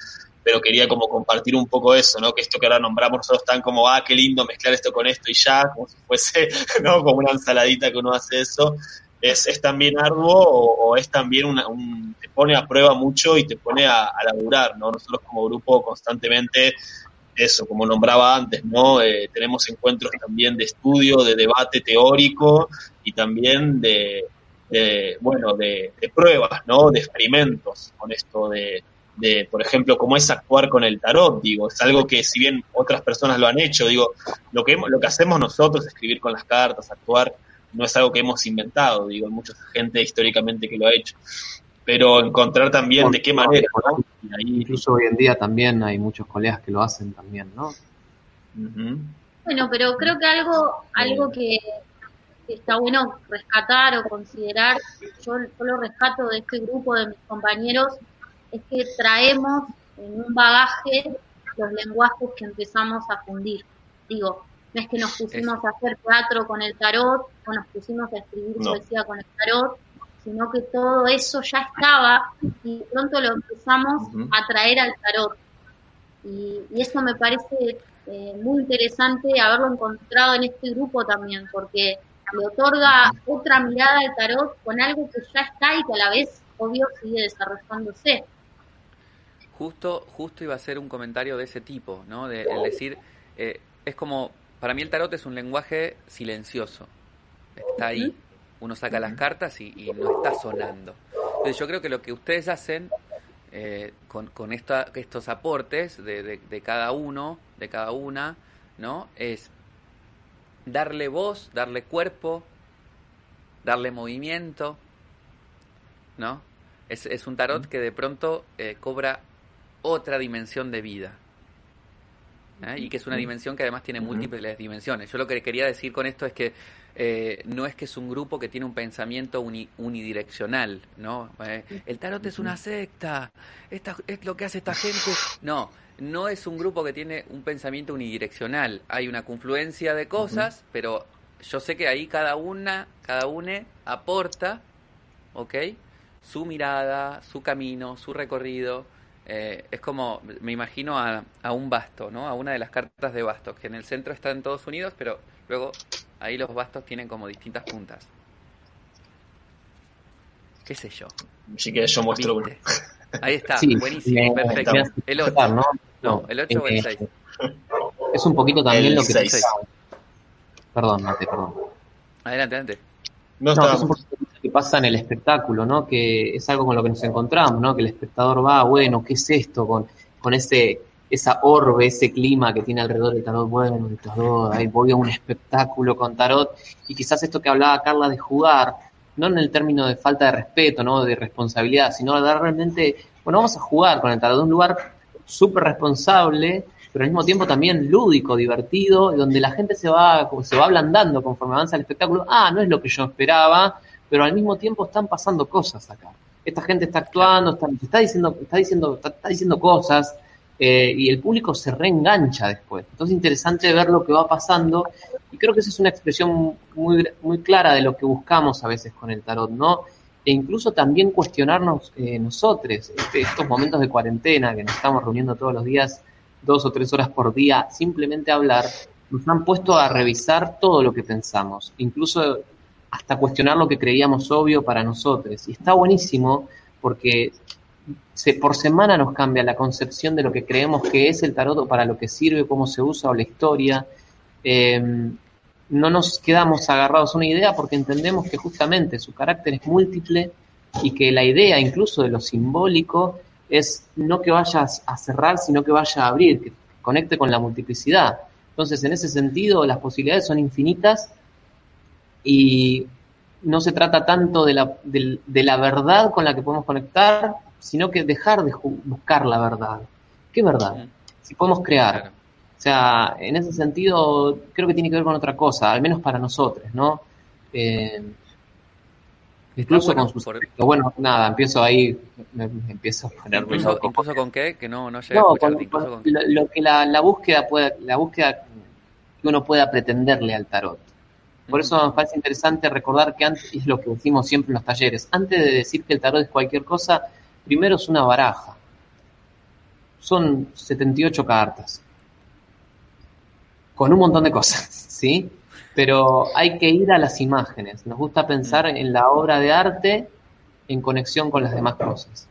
pero quería como compartir un poco eso, ¿no? Que esto que ahora nombramos nosotros tan como, ah, qué lindo mezclar esto con esto y ya, como si fuese, ¿no? Como una ensaladita que uno hace eso. Es, es también arduo o, es también una, un, te pone a prueba mucho y te pone a, laburar, ¿no? Nosotros como grupo constantemente eso, como nombraba antes, ¿no? Eh, tenemos encuentros también de estudio, de debate teórico y también de, bueno, de, pruebas, ¿no? De experimentos con esto de, de, por ejemplo, cómo es actuar con el tarot, digo, es algo que si bien otras personas lo han hecho, digo, lo que, lo que hacemos nosotros, escribir con las cartas, actuar, no es algo que hemos inventado, digo, hay mucha gente históricamente que lo ha hecho, pero encontrar también de qué manera, ¿no? Incluso hoy en día también hay muchos colegas que lo hacen también, ¿no? Bueno, pero creo que algo, algo que, está bueno rescatar o considerar, yo, yo lo rescato de este grupo de mis compañeros, es que traemos en un bagaje los lenguajes que empezamos a fundir. Digo, no es que nos pusimos a hacer teatro con el tarot o nos pusimos a escribir poesía con el tarot, sino que todo eso ya estaba y de pronto lo empezamos a traer al tarot. Y, eso me parece eh, muy interesante haberlo encontrado en este grupo también, porque le otorga otra mirada al tarot con algo que ya está y que a la vez, obvio, sigue desarrollándose. Justo, justo iba a ser un comentario de ese tipo, ¿no? De, el decir, eh, es como, para mí el tarot es un lenguaje silencioso. Está ahí, uno saca las cartas y, no está sonando. Entonces yo creo que lo que ustedes hacen eh, con, con estos aportes de, de, cada uno, de cada una, ¿no? Es darle voz, darle cuerpo, darle movimiento, ¿no? Es, es un tarot que de pronto eh, cobra otra dimensión de vida. ¿eh? Y que es una dimensión que además tiene múltiples dimensiones. Yo lo que quería decir con esto es que eh, no es que es un grupo que tiene un pensamiento unidireccional, ¿no? Eh, el tarot es una secta, esta, es lo que hace esta gente. No, no es un grupo que tiene un pensamiento unidireccional. Hay una confluencia de cosas, pero yo sé que ahí cada una, cada une aporta, ¿ok? Su mirada, su camino, su recorrido eh, es como, me imagino a, un basto, ¿no? A una de las cartas de bastos, que en el centro está en todos unidos, pero luego ahí los bastos tienen como distintas puntas. ¿Qué sé yo? Sí que yo muestro uno. Ahí está, buenísimo, perfecto. El 8. ¿no? el 8 o el 6. Eh, es un poquito también lo que... 6. Perdón, Mate, perdón. Adelante, adelante. No, no es que pasa en el espectáculo, ¿no? Que es algo con lo que nos encontramos, ¿no? Que el espectador va, bueno, ¿qué es esto? Con, con ese esa orbe, ese clima que tiene alrededor del tarot, bueno, el tarot, ahí voy a un espectáculo con tarot, y quizás esto que hablaba Carla de jugar, no en el término de falta de respeto, ¿no? De responsabilidad, sino de realmente, bueno, vamos a jugar con el tarot, un lugar súper responsable, pero al mismo tiempo también lúdico, divertido, donde la gente se va, se va ablandando conforme avanza el espectáculo, ah, no es lo que yo esperaba, pero al mismo tiempo están pasando cosas acá. Esta gente está actuando, está, diciendo, está diciendo, está, diciendo cosas eh, y el público se reengancha después. Entonces es interesante ver lo que va pasando y creo que esa es una expresión muy, muy clara de lo que buscamos a veces con el tarot, ¿no? E incluso también cuestionarnos eh, nosotros, este, estos momentos de cuarentena que nos estamos reuniendo todos los días, dos o tres horas por día, simplemente hablar, nos han puesto a revisar todo lo que pensamos, incluso hasta cuestionar lo que creíamos obvio para nosotros. Y está buenísimo porque se, por semana nos cambia la concepción de lo que creemos que es el tarot o para lo que sirve, cómo se usa o la historia. Em, no nos quedamos agarrados a una idea porque entendemos que justamente su carácter es múltiple y que la idea incluso de lo simbólico es no que vaya a cerrar, sino que vaya a abrir, que conecte con la multiplicidad. Entonces, en ese sentido, las posibilidades son infinitas y no se trata tanto de la, de, la verdad con la que podemos conectar, sino que dejar de buscar la verdad. ¿Qué verdad? Si podemos crear. O sea, en ese sentido, creo que tiene que ver con otra cosa, al menos para nosotros, ¿no? Eh, incluso con sus Bueno, nada, empiezo ahí, me, empiezo a poner incluso, incluso con qué, que no, no llega a escucharte, incluso con... Lo, que la, la, búsqueda puede, la búsqueda que uno pueda pretenderle al tarot. Por eso me parece interesante recordar que antes, es lo que decimos siempre en los talleres, antes de decir que el tarot es cualquier cosa, primero es una baraja. Son 78 cartas. Con un montón de cosas, ¿sí? Pero hay que ir a las imágenes. Nos gusta pensar en la obra de arte en conexión con las demás cosas.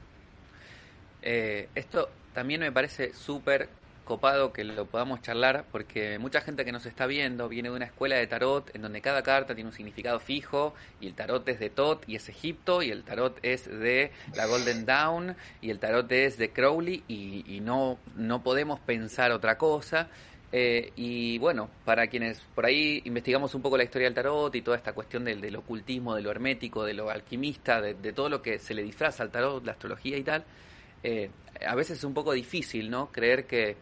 Eh, esto también me parece súper copado que lo podamos charlar porque mucha gente que nos está viendo viene de una escuela de tarot en donde cada carta tiene un significado fijo y el tarot es de Tot y es Egipto y el tarot es de la Golden Dawn y el tarot es de Crowley y, no, no podemos pensar otra cosa. Eh, y bueno, para quienes por ahí investigamos un poco la historia del tarot y toda esta cuestión del, del ocultismo, de lo hermético, de lo alquimista, de, de, todo lo que se le disfraza al tarot, la astrología y tal, eh, a veces es un poco difícil, ¿no? Creer que,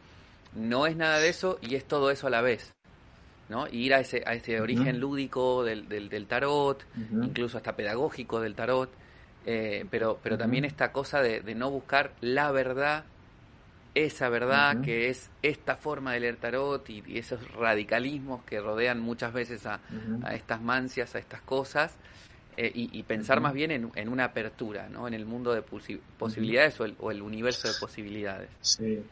no es nada de eso y es todo eso a la vez. ¿no? ir a ese, a ese origen lúdico del, del, tarot, incluso hasta pedagógico del tarot, eh, pero, pero también esta cosa de, no buscar la verdad, esa verdad que es esta forma de leer tarot y, esos radicalismos que rodean muchas veces a, a estas mancias, a estas cosas, eh, y, pensar más bien en, en, una apertura, ¿no? en el mundo de posibilidades o el, o el universo de posibilidades. Sí.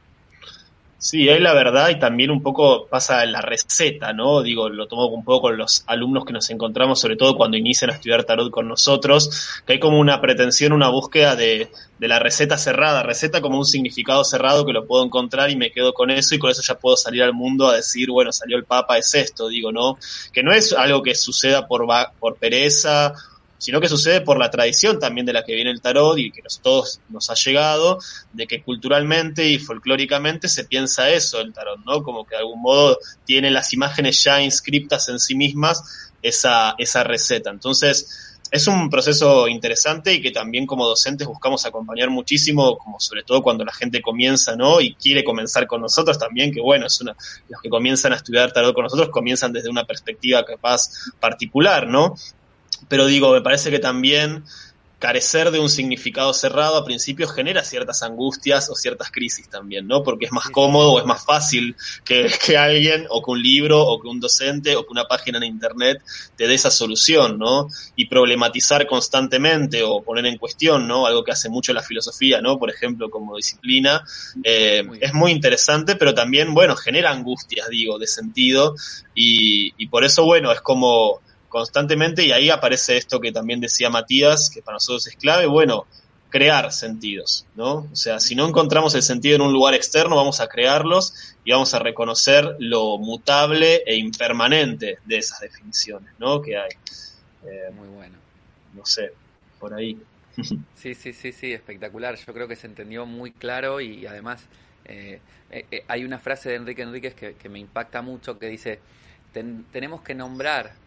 Sí, es la verdad y también un poco pasa la receta, ¿no? Digo, lo tomo un poco con los alumnos que nos encontramos, sobre todo cuando inician a estudiar tarot con nosotros, que hay como una pretensión, una búsqueda de, de la receta cerrada, receta como un significado cerrado que lo puedo encontrar y me quedo con eso y con eso ya puedo salir al mundo a decir, bueno, salió el Papa, es esto, digo, ¿no? Que no es algo que suceda por, por pereza sino que sucede por la tradición también de la que viene el tarot y que nos, todos nos ha llegado, de que culturalmente y folclóricamente se piensa eso el tarot, ¿no? Como que de algún modo tiene las imágenes ya inscriptas en sí mismas esa, esa receta. Entonces, es un proceso interesante y que también como docentes buscamos acompañar muchísimo, como sobre todo cuando la gente comienza, ¿no? Y quiere comenzar con nosotros también, que bueno, es una, los que comienzan a estudiar tarot con nosotros comienzan desde una perspectiva capaz particular, ¿no? Pero digo, me parece que también carecer de un significado cerrado a principio genera ciertas angustias o ciertas crisis también, ¿no? Porque es más cómodo o es más fácil que, que, alguien o que un libro o que un docente o que una página en internet te dé esa solución, ¿no? Y problematizar constantemente o poner en cuestión, ¿no? Algo que hace mucho la filosofía, ¿no? Por ejemplo, como disciplina, eh, es muy interesante, pero también, bueno, genera angustias, digo, de sentido y, y por eso, bueno, es como constantemente y ahí aparece esto que también decía Matías, que para nosotros es clave, bueno, crear sentidos, ¿no? O sea, si no encontramos el sentido en un lugar externo, vamos a crearlos y vamos a reconocer lo mutable e impermanente de esas definiciones, ¿no? Que hay. Eh, Muy bueno. No sé, por ahí. Sí, sí, sí, sí, espectacular. Yo creo que se entendió muy claro y además eh, eh, hay una frase de Enrique Enríquez que, que me impacta mucho que dice, tenemos que nombrar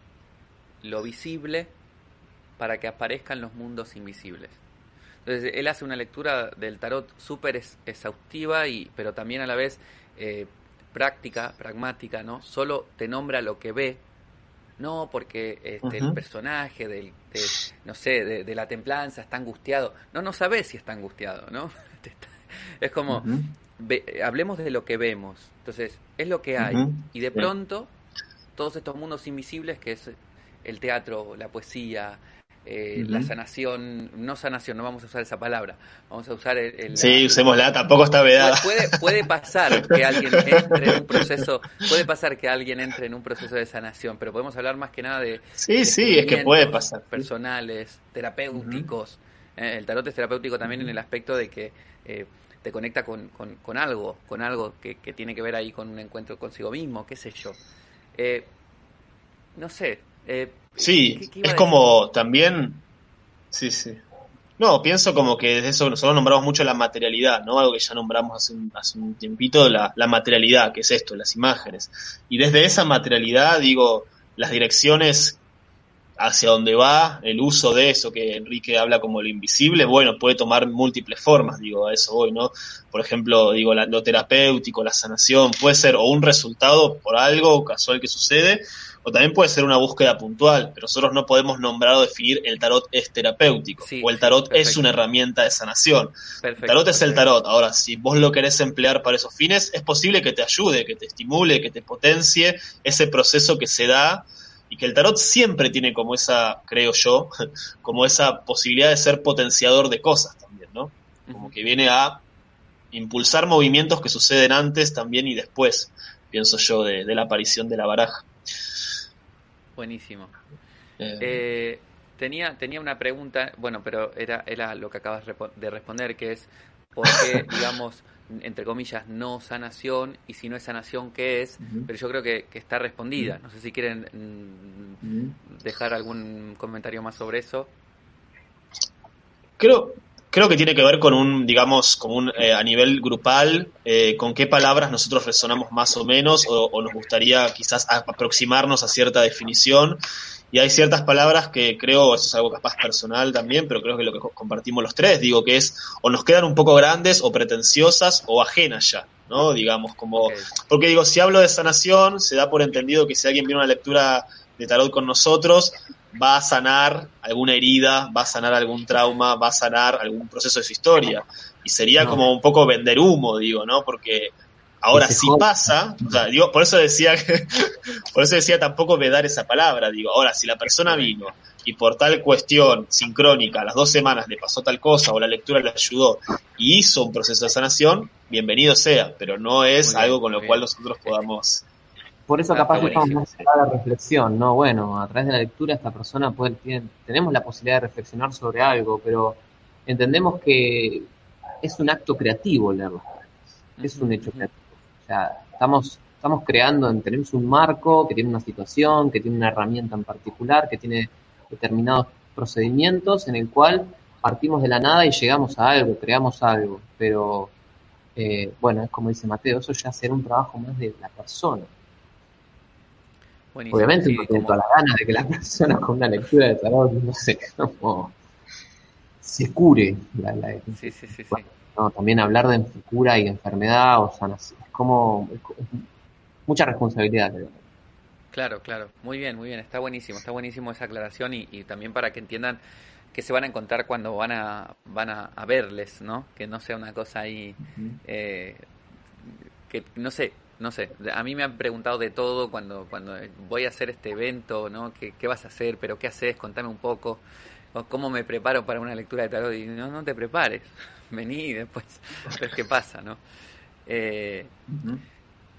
lo visible para que aparezcan los mundos invisibles. Entonces, él hace una lectura del tarot súper exhaustiva, y, pero también a la vez eh, práctica, pragmática, ¿no? Solo te nombra lo que ve, no porque este, el personaje del, no sé, de, la templanza está angustiado. No, no sabes si está angustiado, ¿no? es como, hablemos de lo que vemos. Entonces, es lo que hay. Y de pronto, todos estos mundos invisibles, que es el teatro, la poesía, eh, la sanación, no sanación, no vamos a usar esa palabra, vamos a usar el... sí, usémosla, tampoco está vedada. Puede, puede pasar que alguien entre en un proceso, puede pasar que alguien entre en un proceso de sanación, pero podemos hablar más que nada de... Sí, sí, es que puede pasar. Personales, terapéuticos. Eh, el tarot es terapéutico también en el aspecto de que eh, te conecta con, con, algo, con algo que, que, tiene que ver ahí con un encuentro consigo mismo, qué sé yo. no sé, eh, sí, es como también... Sí, sí. No, pienso como que desde eso nosotros nombramos mucho la materialidad, ¿no? Algo que ya nombramos hace un, hace un tiempito, la, la materialidad, que es esto, las imágenes. Y desde esa materialidad, digo, las direcciones hacia donde va, el uso de eso que Enrique habla como lo invisible, bueno, puede tomar múltiples formas, digo, a eso voy, ¿no? Por ejemplo, digo, lo terapéutico, la sanación, puede ser o un resultado por algo casual que sucede, o también puede ser una búsqueda puntual, pero nosotros no podemos nombrar o definir el tarot es terapéutico, o el tarot es una herramienta de sanación. el tarot es el tarot. Ahora, si vos lo querés emplear para esos fines, es posible que te ayude, que te estimule, que te potencie ese proceso que se da y que el tarot siempre tiene como esa, creo yo, como esa posibilidad de ser potenciador de cosas también, ¿no? Como que viene a impulsar movimientos que suceden antes también y después, pienso yo, de la aparición de la baraja. Buenísimo. Eh. Eh, tenía, tenía una pregunta, bueno, pero era, era lo que acabas de responder, que es por qué, digamos, entre comillas, no sanación, y si no es sanación, ¿qué es? Pero yo creo que, está respondida. No sé si quieren mm, dejar algún comentario más sobre eso. Creo, creo que tiene que ver con un, digamos, con un, eh, a nivel grupal, eh, con qué palabras nosotros resonamos más o menos, o, nos gustaría quizás aproximarnos a cierta definición. Y hay ciertas palabras que creo, eso es algo capaz personal también, pero creo que lo que compartimos los tres, digo que es, o nos quedan un poco grandes, o pretenciosas, o ajenas ya, ¿no? Digamos, como, porque digo, si hablo de sanación, se da por entendido que si alguien viene a una lectura de tarot con nosotros, va a sanar alguna herida, va a sanar algún trauma, va a sanar algún proceso de su historia. Y sería como un poco vender humo, digo, ¿no? Porque ahora si pasa, o sea, digo, por eso decía que, por eso decía tampoco vedar esa palabra, digo, ahora si la persona vino y por tal cuestión sincrónica, a las dos semanas le pasó tal cosa o la lectura le ayudó y hizo un proceso de sanación, bienvenido sea, pero no es algo con lo cual nosotros podamos por eso capaz estamos más a la reflexión, ¿no? Bueno, a través de la lectura esta persona puede, tenemos la posibilidad de reflexionar sobre algo, pero entendemos que es un acto creativo leer las cartas, es un hecho creativo. O sea, estamos, estamos creando, tenemos un marco que tiene una situación, que tiene una herramienta en particular, que tiene determinados procedimientos en el cual partimos de la nada y llegamos a algo, creamos algo, pero eh, bueno, es como dice Mateo, eso ya será un trabajo más de la persona. Obviamente no tengo la gana de que la persona con una lectura de tarot, no sé, como se cure. La, sí, sí, sí, no, también hablar de cura y enfermedad o sanación, es como mucha responsabilidad. Claro, claro, muy bien, muy bien, está buenísimo, está buenísimo esa aclaración y, también para que entiendan que se van a encontrar cuando van a van a, verles, ¿no? Que no sea una cosa ahí, eh, que no sé, no sé, a mí me han preguntado de todo cuando, cuando voy a hacer este evento, ¿no? ¿Qué, qué vas a hacer? ¿Pero qué haces? Contame un poco. O ¿Cómo me preparo para una lectura de tarot? Y no, no te prepares, vení y después ves qué pasa, ¿no? Eh,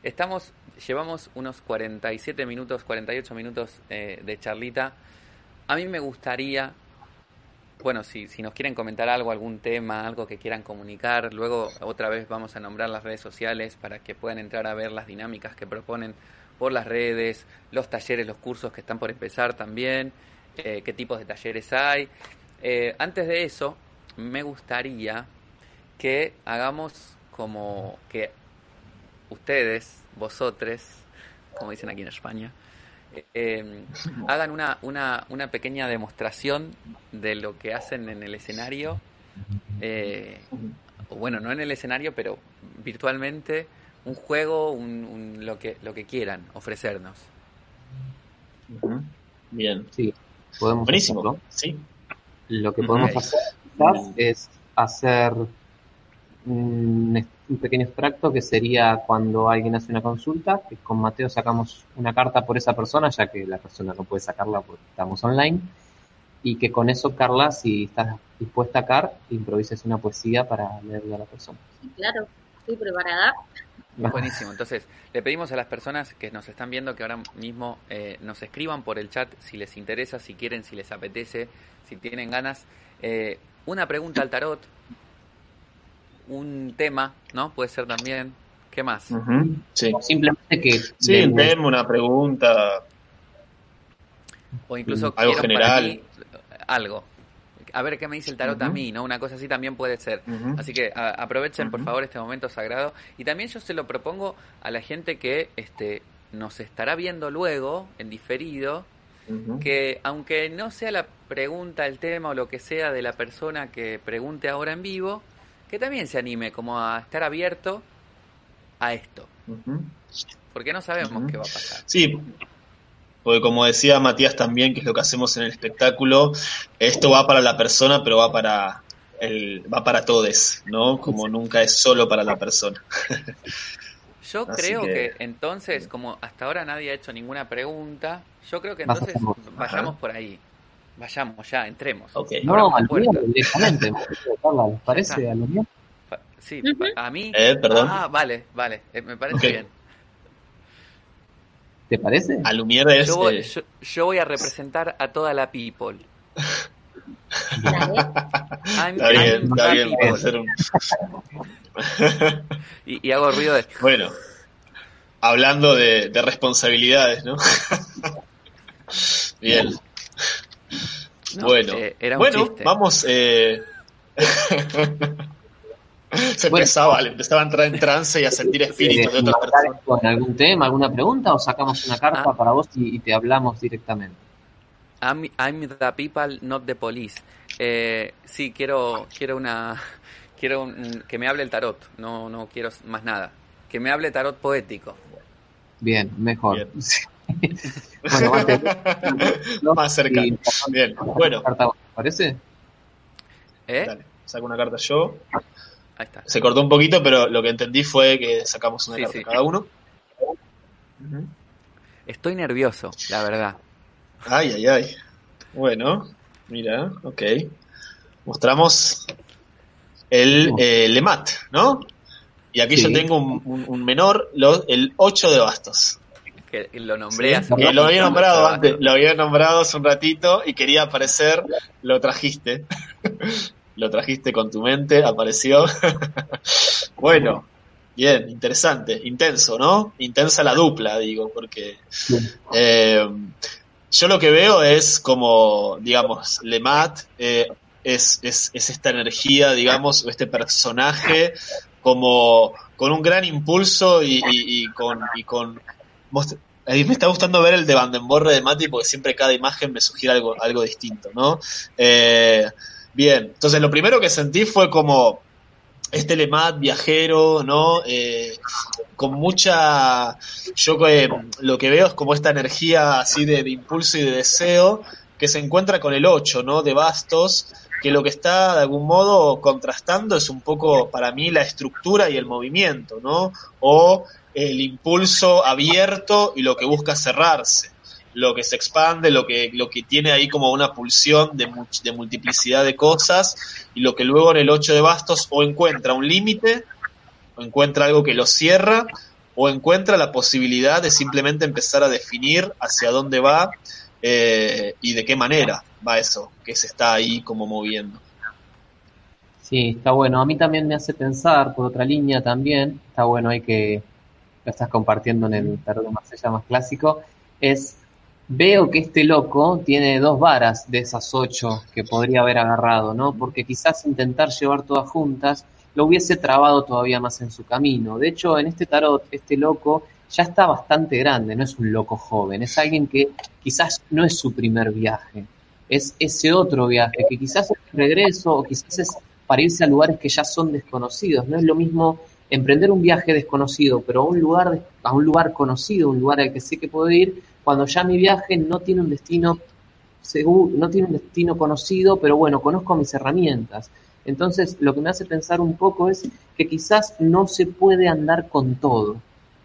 estamos, llevamos unos 47 minutos, 48 minutos eh, de charlita. A mí me gustaría bueno, si, si nos quieren comentar algo, algún tema, algo que quieran comunicar, luego otra vez vamos a nombrar las redes sociales para que puedan entrar a ver las dinámicas que proponen por las redes, los talleres, los cursos que están por empezar también, eh, qué tipos de talleres hay. Eh, antes de eso, me gustaría que hagamos como que ustedes, vosotros, como dicen aquí en España, eh, hagan una, una, una, pequeña demostración de lo que hacen en el escenario, eh, bueno, no en el escenario, pero virtualmente, un juego, un, lo, que, lo que quieran ofrecernos. Bien. Sí, podemos Buenísimo. Sí. Lo que podemos hacer es hacer un, pequeño extracto que sería cuando alguien hace una consulta, que con Mateo sacamos una carta por esa persona, ya que la persona no puede sacarla porque estamos online. y que con eso, Carla, si estás dispuesta, Car, improvises una poesía para leerle a la persona. Sí, claro, estoy preparada. Buenísimo. Entonces, le pedimos a las personas que nos están viendo que ahora mismo eh, nos escriban por el chat si les interesa, si quieren, si les apetece, si tienen ganas. Eh, una pregunta al tarot, un tema, ¿no? Puede ser también. ¿Qué más? Sí, Simplemente que... sí un tema, una pregunta. O incluso Algo quiero general. algo. A ver qué me dice el tarot a mí, ¿no? Una cosa así también puede ser. Así que a- aprovechen, por favor, este momento sagrado. Y también yo se lo propongo a la gente que este, nos estará viendo luego, en diferido, que aunque no sea la pregunta, el tema o lo que sea de la persona que pregunte ahora en vivo, que también se anime como a estar abierto a esto. Porque no sabemos qué va a pasar. Sí, porque como decía Matías también, que es lo que hacemos en el espectáculo, esto va para la persona, pero va para el, va para todos, ¿no? Como nunca es solo para la persona. Yo Así creo que... que- entonces, como hasta ahora nadie ha hecho ninguna pregunta, yo creo que entonces vayamos por ahí. Vayamos ya, entremos. Ok. No, al directamente. Carla, ¿les parece a lo mío? Fa- Sí, a mí. Eh, perdón. Ah, vale, vale, eh, me parece bien. ¿Te parece? A Lumière es... Yo voy, eh, yo, yo voy a representar a toda la people. I'm, está bien, I'm está the bien, people. puede ser un... Y, y hago ruido de. Bueno, hablando de, de responsabilidades, ¿no? Bien. No, bueno, eh, era un bueno, chiste. vamos. Eh... Se Bueno. empezaba, le empezaba a entrar en trance y a sentir espíritus de otras ¿Enmarcar personas. en algún tema, alguna pregunta o sacamos una carta Ah. para vos y, y te hablamos directamente? I'm, I'm the people, not the police. Eh, sí, quiero, quiero una, quiero un- que me hable el tarot. No, no quiero más nada. Que me hable tarot poético. Bien, mejor. Bien. bueno, antes Más cerca. y- Bien, bueno, carta, ¿te parece? ¿Eh? dale, saco una carta yo. Ahí está. Se cortó un poquito, pero lo que entendí fue que sacamos una Sí, carta sí. cada uno. Estoy nervioso, la verdad. Ay, ay, ay. Bueno, mira, ok. Mostramos el eh, Lemat, ¿no? Y aquí Sí. yo tengo un, un- un menor, lo- el 8 de bastos. Que lo nombré ¿sí? hace un lo había nombrado antes, lo había nombrado hace un ratito y quería aparecer, lo trajiste. lo trajiste con tu mente, apareció. bueno, bien, interesante, intenso, ¿no? Intensa la dupla, digo, porque eh, yo lo que veo es como, digamos, Lemat eh, es, es, es esta energía, digamos, este personaje como con un gran impulso y, y- y con, y con me está gustando ver el de Vandenborre de Mati porque siempre cada imagen me sugiere algo, algo distinto, ¿no? Eh, bien, entonces lo primero que sentí fue como este Lemat viajero, ¿no? Eh, con mucha, yo eh, lo que veo es como esta energía así de, de impulso y de deseo que se encuentra con el 8, ¿no? De bastos, que lo que está de algún modo contrastando es un poco para mí la estructura y el movimiento, ¿no? O el impulso abierto y lo que busca cerrarse, lo que se expande, lo que, lo que tiene ahí como una pulsión de, de multiplicidad de cosas y lo que luego en el 8 de bastos o encuentra un límite o encuentra algo que lo cierra o encuentra la posibilidad de simplemente empezar a definir hacia dónde va eh, y de qué manera va eso que se está ahí como moviendo. Sí, está bueno. A mí también me hace pensar, por otra línea también, está bueno ahí que lo estás compartiendo en el tarot de Marsella más clásico, es, veo que este loco tiene dos varas de esas ocho que podría haber agarrado, ¿no? Porque quizás intentar llevar todas juntas lo hubiese trabado todavía más en su camino. De hecho, en este tarot, este loco ya está bastante grande, no es un loco joven, es alguien que quizás no es su primer viaje, es ese otro viaje, que quizás es regreso o quizás es para irse a lugares que ya son desconocidos. No es lo mismo emprender un viaje desconocido, pero a un lugar, a un lugar conocido, un lugar al que sé que puedo ir, cuando ya mi viaje no tiene un destino seguro, no tiene un destino conocido, pero bueno, conozco mis herramientas. Entonces, lo que me hace pensar un poco es que quizás no se puede andar con todo.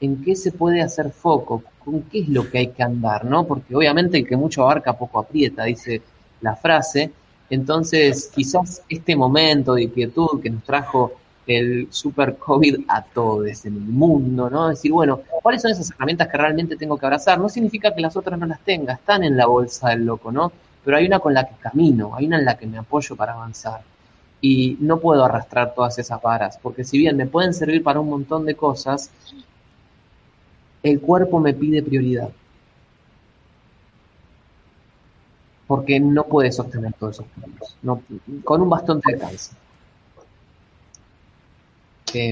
¿En qué se puede hacer foco? ¿Con qué es lo que hay que andar? ¿no? Porque obviamente el que mucho abarca poco aprieta, dice la frase. Entonces, quizás este momento de quietud que nos trajo el super COVID a todos en el mundo, ¿no? Decir, bueno, ¿cuáles son esas herramientas que realmente tengo que abrazar? No significa que las otras no las tenga, están en la bolsa del loco, ¿no? Pero hay una con la que camino, hay una en la que me apoyo para avanzar. Y no puedo arrastrar todas esas varas, porque si bien me pueden servir para un montón de cosas, el cuerpo me pide prioridad. Porque no puede sostener todos esos puntos. No, con un bastón te alcanza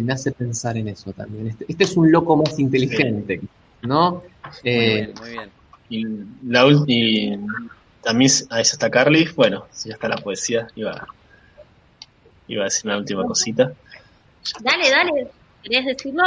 me hace pensar en eso también. Este, este es un loco más inteligente, ¿no? Eh, muy bien, Y, la, y también ahí está Carly. Bueno, si ya está la poesía, iba, iba a decir una última cosita. Dale, dale, ¿querías decirlo?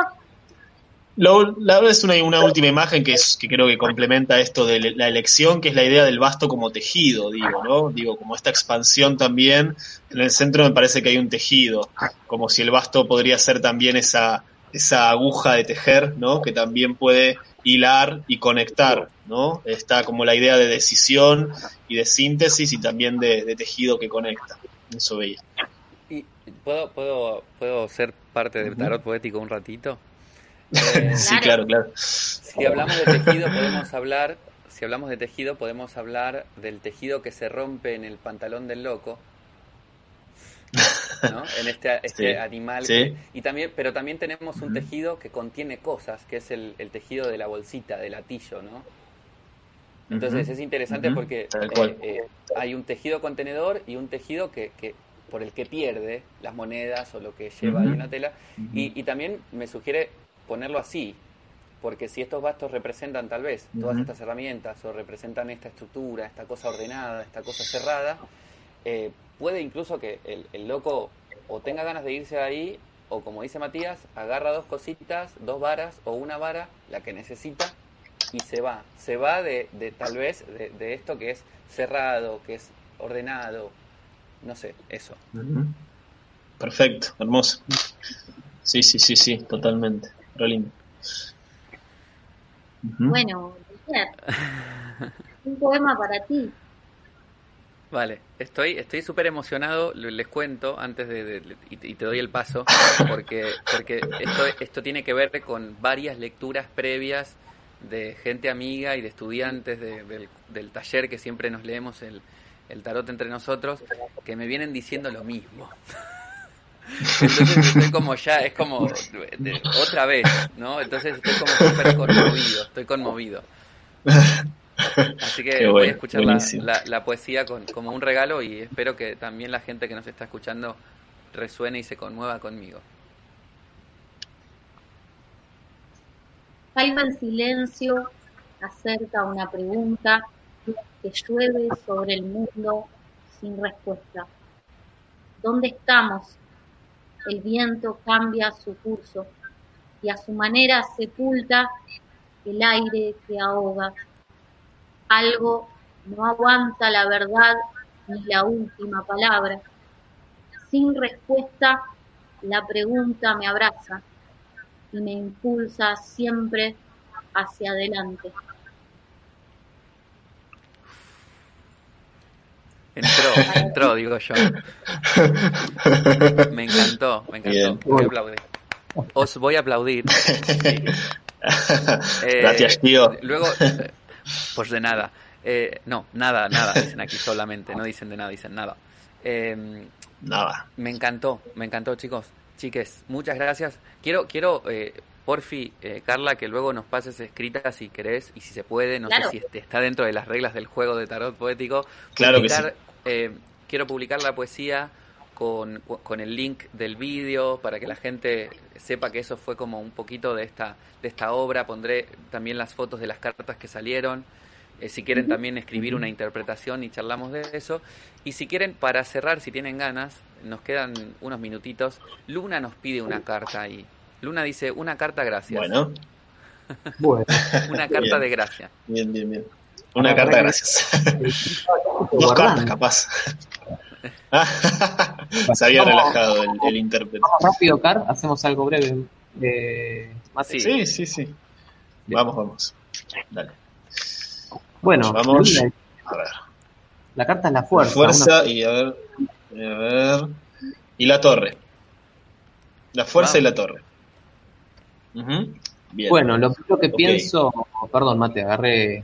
La verdad es una, una última imagen que, es, que creo que complementa esto de la elección, que es la idea del basto como tejido, digo, ¿no? Digo, como esta expansión también. En el centro me parece que hay un tejido, como si el basto podría ser también esa, esa aguja de tejer, ¿no? Que también puede hilar y conectar, ¿no? Está como la idea de decisión y de síntesis y también de, tejido que conecta. Eso veía. ¿Y puedo, puedo, puedo ser parte del tarot poético un ratito? Eh, sí, claro, claro. Si hablamos de tejido podemos hablar, si hablamos de tejido podemos hablar del tejido que se rompe en el pantalón del loco. ¿no? En este, este animal. y también, pero también tenemos un tejido que contiene cosas, que es el, tejido de la bolsita, del latillo, ¿no? Entonces es interesante porque eh, eh, hay un tejido contenedor y un tejido que, que, por el que pierde las monedas o lo que lleva ahí una tela. y, y, también me sugiere ponerlo así, porque si estos bastos representan tal vez todas estas herramientas o representan esta estructura, esta cosa ordenada, esta cosa cerrada, eh, puede incluso que el, loco o tenga ganas de irse ahí o como dice Matías, agarra dos cositas, dos varas o una vara, la que necesita, y se va. Se va de, de tal vez de, esto que es cerrado, que es ordenado, no sé, eso. Perfecto, hermoso. Sí, sí, sí, sí, totalmente. Bueno, un poema para ti. Vale, estoy estoy súper emocionado, les cuento antes de, y, te doy el paso porque porque esto esto tiene que ver con varias lecturas previas de gente amiga y de estudiantes del, del, taller que siempre nos leemos el, el tarot entre nosotros que me vienen diciendo lo mismo. Entonces estoy como ya, es como otra vez, ¿no? Entonces estoy como súper conmovido, estoy conmovido. Así que voy a escuchar la, poesía con, como un regalo y espero que también la gente que nos está escuchando resuene y se conmueva conmigo. Calma en silencio acerca una pregunta que llueve sobre el mundo sin respuesta. ¿Dónde estamos el viento cambia su curso y a su manera sepulta el aire que ahoga. Algo no aguanta la verdad ni la última palabra. Sin respuesta, la pregunta me abraza y me impulsa siempre hacia adelante. Entró, entró, digo yo. Me encantó, me encantó. Voy a aplaudir. Os voy a aplaudir. Gracias, tío. Eh, luego, eh, pues de nada. Eh, no, nada, nada, dicen aquí solamente. No dicen de nada, dicen nada. Em, nada. Me encantó, me encantó, chicos. Chiques, muchas gracias. Quiero, quiero porfi, Carla, que luego nos pases escritas si querés y si se puede. No sé si este, está dentro de las reglas del juego de tarot poético. Claro que sí eh, quiero publicar la poesía con, el link del vídeo para que la gente sepa que eso fue como un poquito de esta, de esta obra. Pondré también las fotos de las cartas que salieron. Eh, si quieren también escribir una interpretación y charlamos de eso. Y si quieren, para cerrar, si tienen ganas, nos quedan unos minutitos. Luna nos pide una carta ahí. Luna dice, una carta gracias. Bueno. una carta de gracia. Bien, bien, bien. Una carta, gracias. Dos cartas, capaz. Se había relajado el, intérprete. rápido, Car, hacemos algo breve. Eh, sí. sí, sí, Vamos, vamos. Dale. Bueno, vamos. A ver. La carta es la fuerza. La fuerza y a ver, a ver. Y la torre. La fuerza y la torre. Bien. Bueno, lo primero que pienso, perdón, Mate, agarré,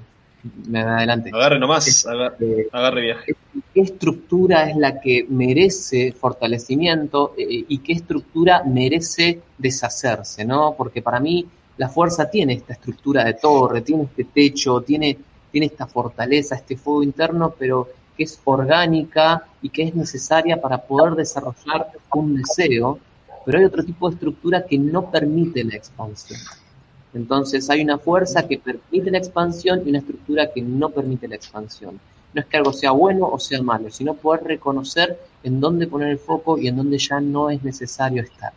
me adelante. Agarre nomás, aga- Eh, agarre viaje. ¿Qué estructura es la que merece fortalecimiento eh, y qué estructura merece deshacerse, ¿no? Porque para mí la fuerza tiene esta estructura de torre, tiene este techo, tiene, tiene esta fortaleza, este fuego interno, pero que es orgánica y que es necesaria para poder desarrollar un deseo, pero hay otro tipo de estructura que no permite la expansión. Entonces hay una fuerza que permite la expansión y una estructura que no permite la expansión. No es que algo sea bueno o sea malo, sino poder reconocer en dónde poner el foco y en dónde ya no es necesario estar.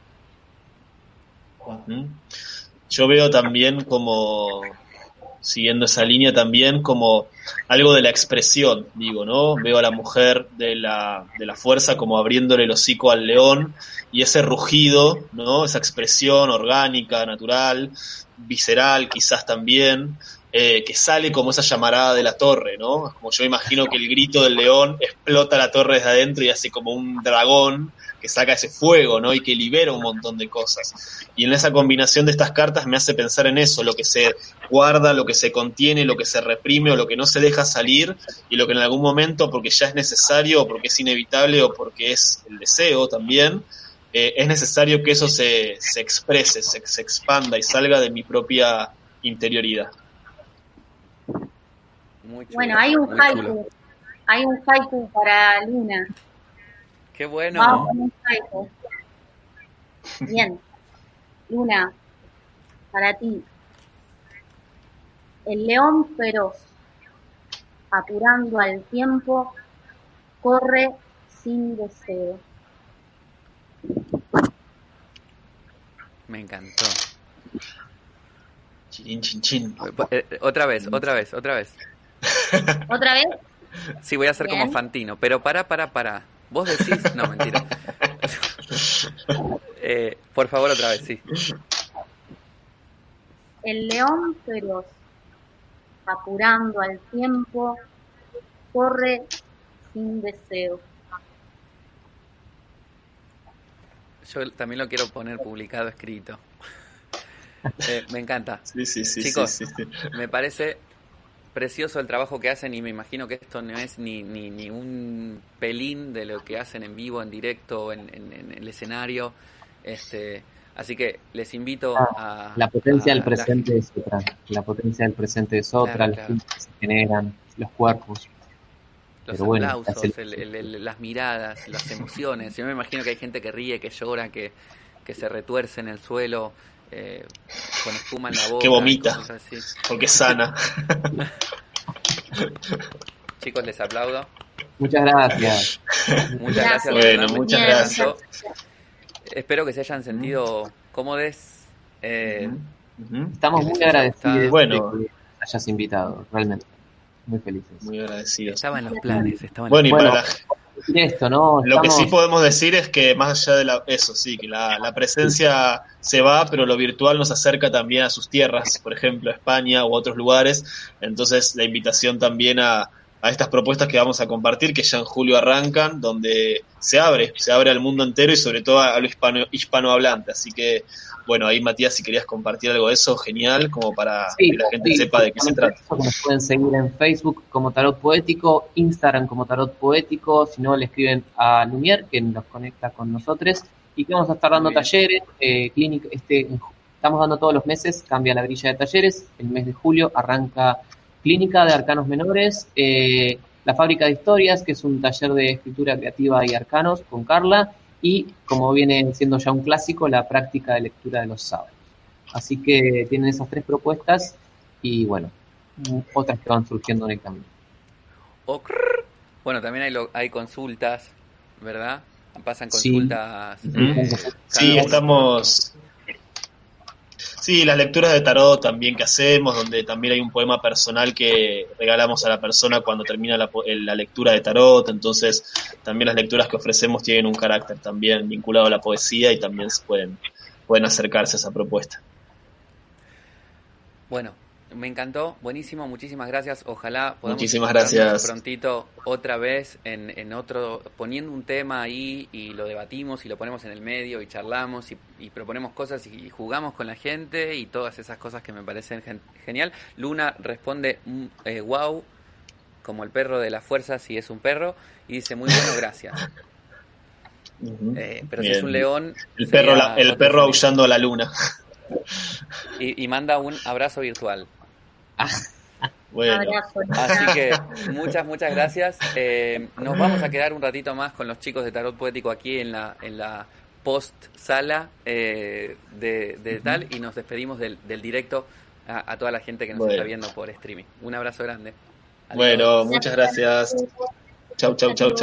Yo veo también como, siguiendo esa línea también, como algo de la expresión, digo, ¿no? Veo a la mujer de la, de la fuerza como abriéndole el hocico al león y ese rugido, ¿no? Esa expresión orgánica, natural, visceral quizás también, eh, que sale como esa llamarada de la torre, ¿no? Como yo imagino que el grito del león explota la torre desde adentro y hace como un dragón que saca ese fuego, ¿no? Y que libera un montón de cosas. Y en esa combinación de estas cartas me hace pensar en eso, lo que se guarda, lo que se contiene, lo que se reprime o lo que no se deja salir y lo que en algún momento, porque ya es necesario o porque es inevitable o porque es el deseo también, eh, es necesario que eso se, se exprese, se, se expanda y salga de mi propia interioridad. Muy chulo, Bueno, hay un haiku. Hay un haiku para Luna. Qué bueno. Vamos. Bien. Luna, para ti. El león feroz, apurando al tiempo, corre sin deseo. Me encantó. Chin, chin, chin. Eh, eh, otra vez, otra vez, otra vez. ¿Otra vez? Sí, voy a hacer como Bien. Fantino, pero para, para, para. Vos decís, no, mentira. Eh, por favor, otra vez, sí. El león feroz, apurando al tiempo, corre sin deseo. Yo también lo quiero poner publicado, escrito. Eh, me encanta. Sí, sí, sí, Chicos. sí, sí, sí. Me parece precioso el trabajo que hacen y me imagino que esto no es ni, ni, ni un pelín de lo que hacen en vivo, en directo, en, en- en el escenario. Este, así que les invito a... La potencia a del la- presente es otra. La potencia del presente es otra, Claro, los claro. tiempos que se generan, los cuerpos. los Pero aplausos, la el- el- el- las miradas, las emociones. Yo me imagino que hay gente que ríe, que llora, que, que se retuerce en el suelo, eh, con espuma en la boca. Que vomita. Porque sana. Chicos, les aplaudo. Muchas gracias. Muchas gracias. Bueno, muchas gracias. Espero que se hayan sentido cómodos. Eh. Estamos muy agradecidos. Bueno. de que hayas invitado, realmente. Muy felices. Muy agradecidos. estaba en los planes. Estaba en Bueno, y los Bueno, para la, Decir esto, ¿no? Lo que sí podemos decir es que más allá de la, eso, sí, que la, la presencia se va, pero lo virtual nos acerca también a sus tierras, por ejemplo, a España u otros lugares. Entonces, la invitación también a, a estas propuestas que vamos a compartir, que ya en julio arrancan, donde se abre, se abre al mundo entero y sobre todo a lo hispano, hispanohablante. Así que, bueno, ahí Matías, si querías compartir algo de eso, genial, como para Sí, que la gente sí, sepa de qué se trata. Nos pueden seguir en Facebook como Tarot Poético, Instagram como Tarot Poético, si no le escriben a Lumier, que nos conecta con nosotros, y que vamos a estar dando talleres, eh, clínica, este, estamos dando todos los meses, cambia la grilla de talleres, el mes de julio arranca Clínica de Arcanos Menores, eh, La Fábrica de Historias, que es un taller de escritura creativa y arcanos con Carla, y como viene siendo ya un clásico, la práctica de lectura de los sábados. Así que tienen esas tres propuestas y bueno, otras que van surgiendo en el camino. Bueno, también hay, lo- hay consultas, ¿verdad? Pasan consultas. Eh, Sí, estamos. Sí, las lecturas de tarot también que hacemos, donde también hay un poema personal que regalamos a la persona cuando termina la, la lectura de tarot. Entonces, también las lecturas que ofrecemos tienen un carácter también vinculado a la poesía y también se pueden, pueden acercarse a esa propuesta. Bueno, me encantó, buenísimo, muchísimas gracias. Ojalá podamos Muchísimas gracias. prontito otra vez en, en otro, poniendo un tema ahí y lo debatimos y lo ponemos en el medio y charlamos y, y proponemos cosas y, y jugamos con la gente y todas esas cosas que me parecen gen- genial. Luna responde mm, eh, wow, como el perro de la fuerza si es un perro, y dice muy bueno, gracias. Eh, pero si es un león, El perro, la- el perro aullando a la luna. Y, y manda un abrazo virtual. Bueno, Abrazo. Así que muchas, muchas gracias. Eh, nos vamos a quedar un ratito más con los chicos de Tarot Poético aquí en la, en la post sala eh, de, de tal y nos despedimos del, del directo a, a toda la gente que nos Bueno. está viendo por streaming. Un abrazo grande. Adiós. bueno, muchas gracias. Chau, chau, chau, chau.